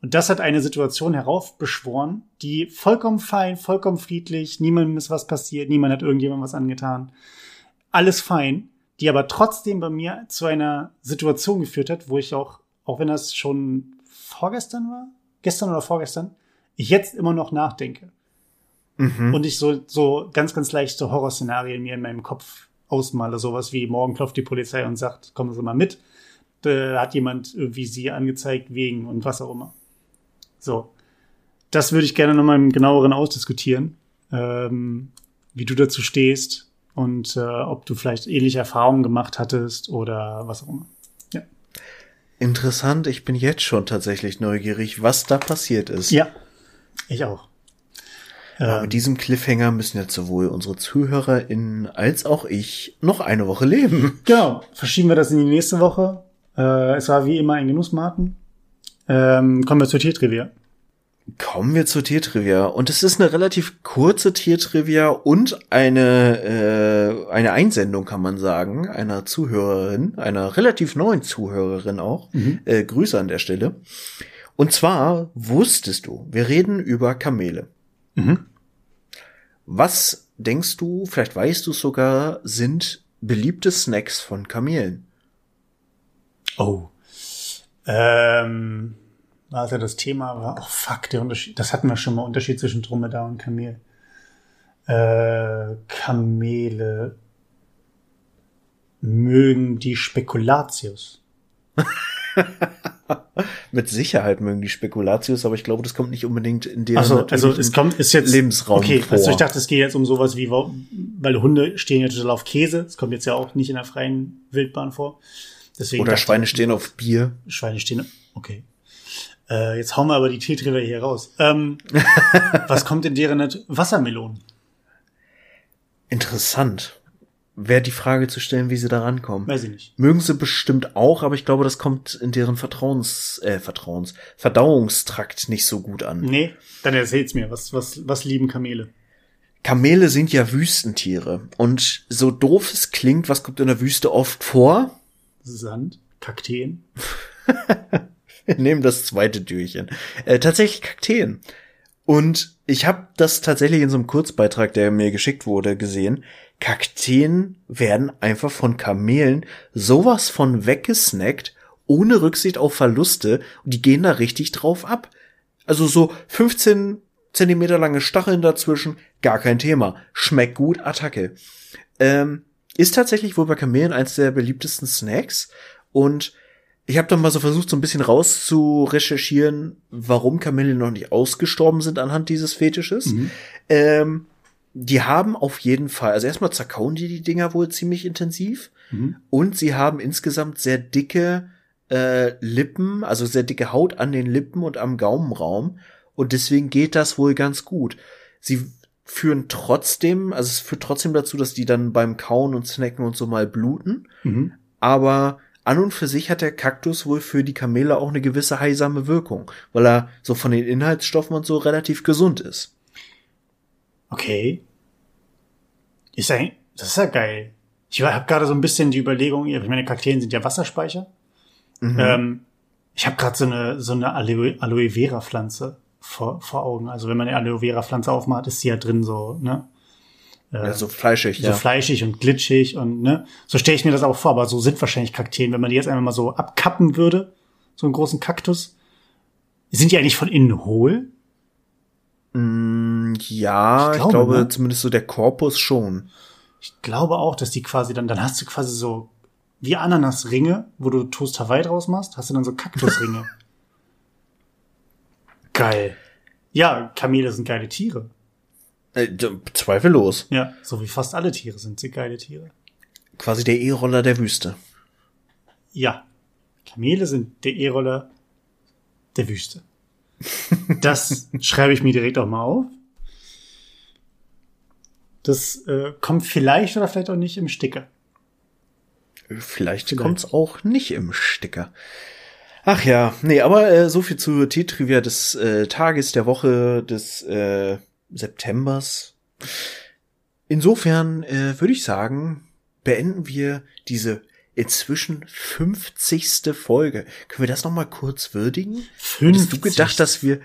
Und das hat eine Situation heraufbeschworen, die vollkommen fein, vollkommen friedlich, niemandem ist was passiert, niemand hat irgendjemandem was angetan. Alles fein, die aber trotzdem bei mir zu einer Situation geführt hat, wo ich auch, auch wenn das schon vorgestern war, gestern oder vorgestern, ich jetzt immer noch nachdenke. Mhm. Und ich so, so ganz, ganz leichte Horrorszenarien mir in meinem Kopf ausmale. Sowas wie, morgen klopft die Polizei und sagt, kommen Sie mal mit. Da hat jemand irgendwie sie angezeigt wegen und was auch immer. So. Das würde ich gerne nochmal im genaueren ausdiskutieren, ähm, wie du dazu stehst und äh, ob du vielleicht ähnliche Erfahrungen gemacht hattest oder was auch immer. Ja. Interessant, ich bin jetzt schon tatsächlich neugierig, was da passiert ist. Ja, ich auch. Ähm, mit diesem Cliffhanger müssen jetzt sowohl unsere ZuhörerInnen als auch ich noch eine Woche leben. Genau. Verschieben wir das in die nächste Woche. Äh, es war wie immer ein Genuss, Martin. Ähm, kommen wir zur Tiertrivia. Kommen wir zur Tiertrivia. Und es ist eine relativ kurze Tiertrivia und eine, äh, eine Einsendung, kann man sagen, einer Zuhörerin, einer relativ neuen Zuhörerin auch. Mhm. Äh, Grüße an der Stelle. Und zwar wusstest du, wir reden über Kamele. Mhm. Was denkst du, vielleicht weißt du sogar, sind beliebte Snacks von Kamelen? Oh. Ähm also das Thema war, oh fuck, der Unterschied, das hatten wir schon mal, Unterschied zwischen Dromedar und Kamel. Äh, Kamele mögen die Spekulatius. Mit Sicherheit mögen die Spekulatius, aber ich glaube, das kommt nicht unbedingt in deren so, also es kommt ist jetzt Lebensraum okay, vor. Also ich dachte, es geht jetzt um sowas wie, weil Hunde stehen ja total auf Käse. Es kommt jetzt ja auch nicht in der freien Wildbahn vor. Deswegen Oder Schweine stehen auf Bier. Schweine stehen, okay. Äh, jetzt hauen wir aber die Teetriller hier raus. Ähm, was kommt in deren Nat Wassermelonen? Interessant. Wäre die Frage zu stellen, wie sie da rankommen. Weiß ich nicht. Mögen sie bestimmt auch, aber ich glaube, das kommt in deren Vertrauens, äh, Vertrauens, Verdauungstrakt nicht so gut an. Nee, dann erzähl's mir. Was, was, was lieben Kamele? Kamele sind ja Wüstentiere. Und so doof es klingt, was kommt in der Wüste oft vor? Sand, Kakteen. Nehmen das zweite Türchen. Äh, tatsächlich Kakteen. Und ich habe das tatsächlich in so einem Kurzbeitrag, der mir geschickt wurde, gesehen. Kakteen werden einfach von Kamelen sowas von weggesnackt, ohne Rücksicht auf Verluste. Und die gehen da richtig drauf ab. Also so 15 Zentimeter lange Stacheln dazwischen, gar kein Thema. Schmeckt gut, Attacke. Ähm, ist tatsächlich wohl bei Kamelen eins der beliebtesten Snacks. Und ich habe dann mal so versucht, so ein bisschen rauszurecherchieren, warum Kamele noch nicht ausgestorben sind anhand dieses Fetisches. Mhm. Ähm, die haben auf jeden Fall, also erstmal zerkauen die die Dinger wohl ziemlich intensiv mhm. und sie haben insgesamt sehr dicke äh, Lippen, also sehr dicke Haut an den Lippen und am Gaumenraum und deswegen geht das wohl ganz gut. Sie führen trotzdem, also es führt trotzdem dazu, dass die dann beim Kauen und Snacken und so mal bluten, mhm. aber an und für sich hat der Kaktus wohl für die Kamele auch eine gewisse heilsame Wirkung, weil er so von den Inhaltsstoffen und so relativ gesund ist. Okay. Ist ja, das ist ja geil. Ich habe gerade so ein bisschen die Überlegung, ich meine, Kakteen sind ja Wasserspeicher. Mhm. Ähm, ich habe gerade so eine, so eine Aloe, Aloe Vera Pflanze vor, vor Augen. Also wenn man eine Aloe Vera Pflanze aufmacht, ist sie ja drin so, ne? Ja, so fleischig, so ja. fleischig und glitschig und ne, so stelle ich mir das auch vor, aber so sind wahrscheinlich Kakteen. Wenn man die jetzt einfach mal so abkappen würde, so einen großen Kaktus, sind die eigentlich von innen hohl? Mm, ja, ich glaube, ich glaube ne? zumindest so der Korpus schon. Ich glaube auch, dass die quasi dann, dann hast du quasi so wie Ananasringe, wo du Toast Hawaii draus machst, hast du dann so Kaktusringe. Geil. Ja, Kamele sind geile Tiere. Äh, zweifellos. Ja, so wie fast alle Tiere sind sie geile Tiere. Quasi der E-Roller der Wüste. Ja. Kamele sind der E-Roller der Wüste. Das schreibe ich mir direkt auch mal auf. Das äh, kommt vielleicht oder vielleicht auch nicht im Sticker. Vielleicht, vielleicht. kommt es auch nicht im Sticker. Ach ja, nee, aber äh, so viel zu T-Trivia des äh, Tages, der Woche, des äh, Septembers. Insofern äh, würde ich sagen, beenden wir diese inzwischen 50. Folge. Können wir das noch mal kurz würdigen? 50. Hättest du gedacht, dass wir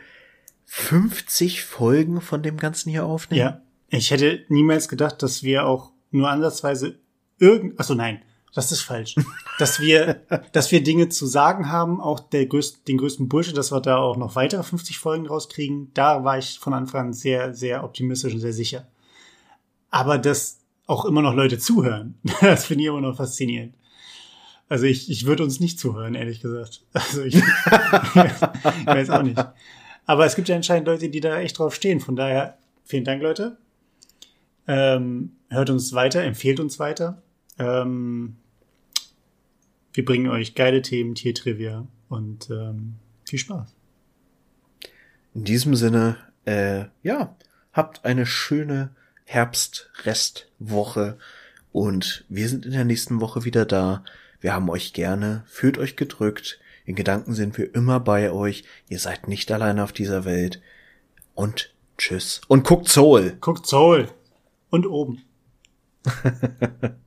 50 Folgen von dem Ganzen hier aufnehmen? Ja, ich hätte niemals gedacht, dass wir auch nur ansatzweise irgend, also nein, das ist falsch. dass wir, dass wir Dinge zu sagen haben, auch der größten, den größten Bullshit, dass wir da auch noch weitere 50 Folgen rauskriegen, da war ich von Anfang an sehr, sehr optimistisch und sehr sicher. Aber dass auch immer noch Leute zuhören, das finde ich immer noch faszinierend. Also ich, ich würde uns nicht zuhören, ehrlich gesagt. Also ich, ich weiß auch nicht. Aber es gibt ja anscheinend Leute, die da echt drauf stehen. Von daher, vielen Dank, Leute. Ähm, hört uns weiter, empfehlt uns weiter. Ähm, wir bringen euch geile Themen, Tiertrivia und ähm, viel Spaß. In diesem Sinne, äh, ja, habt eine schöne Herbstrestwoche und wir sind in der nächsten Woche wieder da. Wir haben euch gerne, fühlt euch gedrückt. In Gedanken sind wir immer bei euch. Ihr seid nicht alleine auf dieser Welt. Und tschüss. Und guckt Soul. Guckt Soul. Und oben.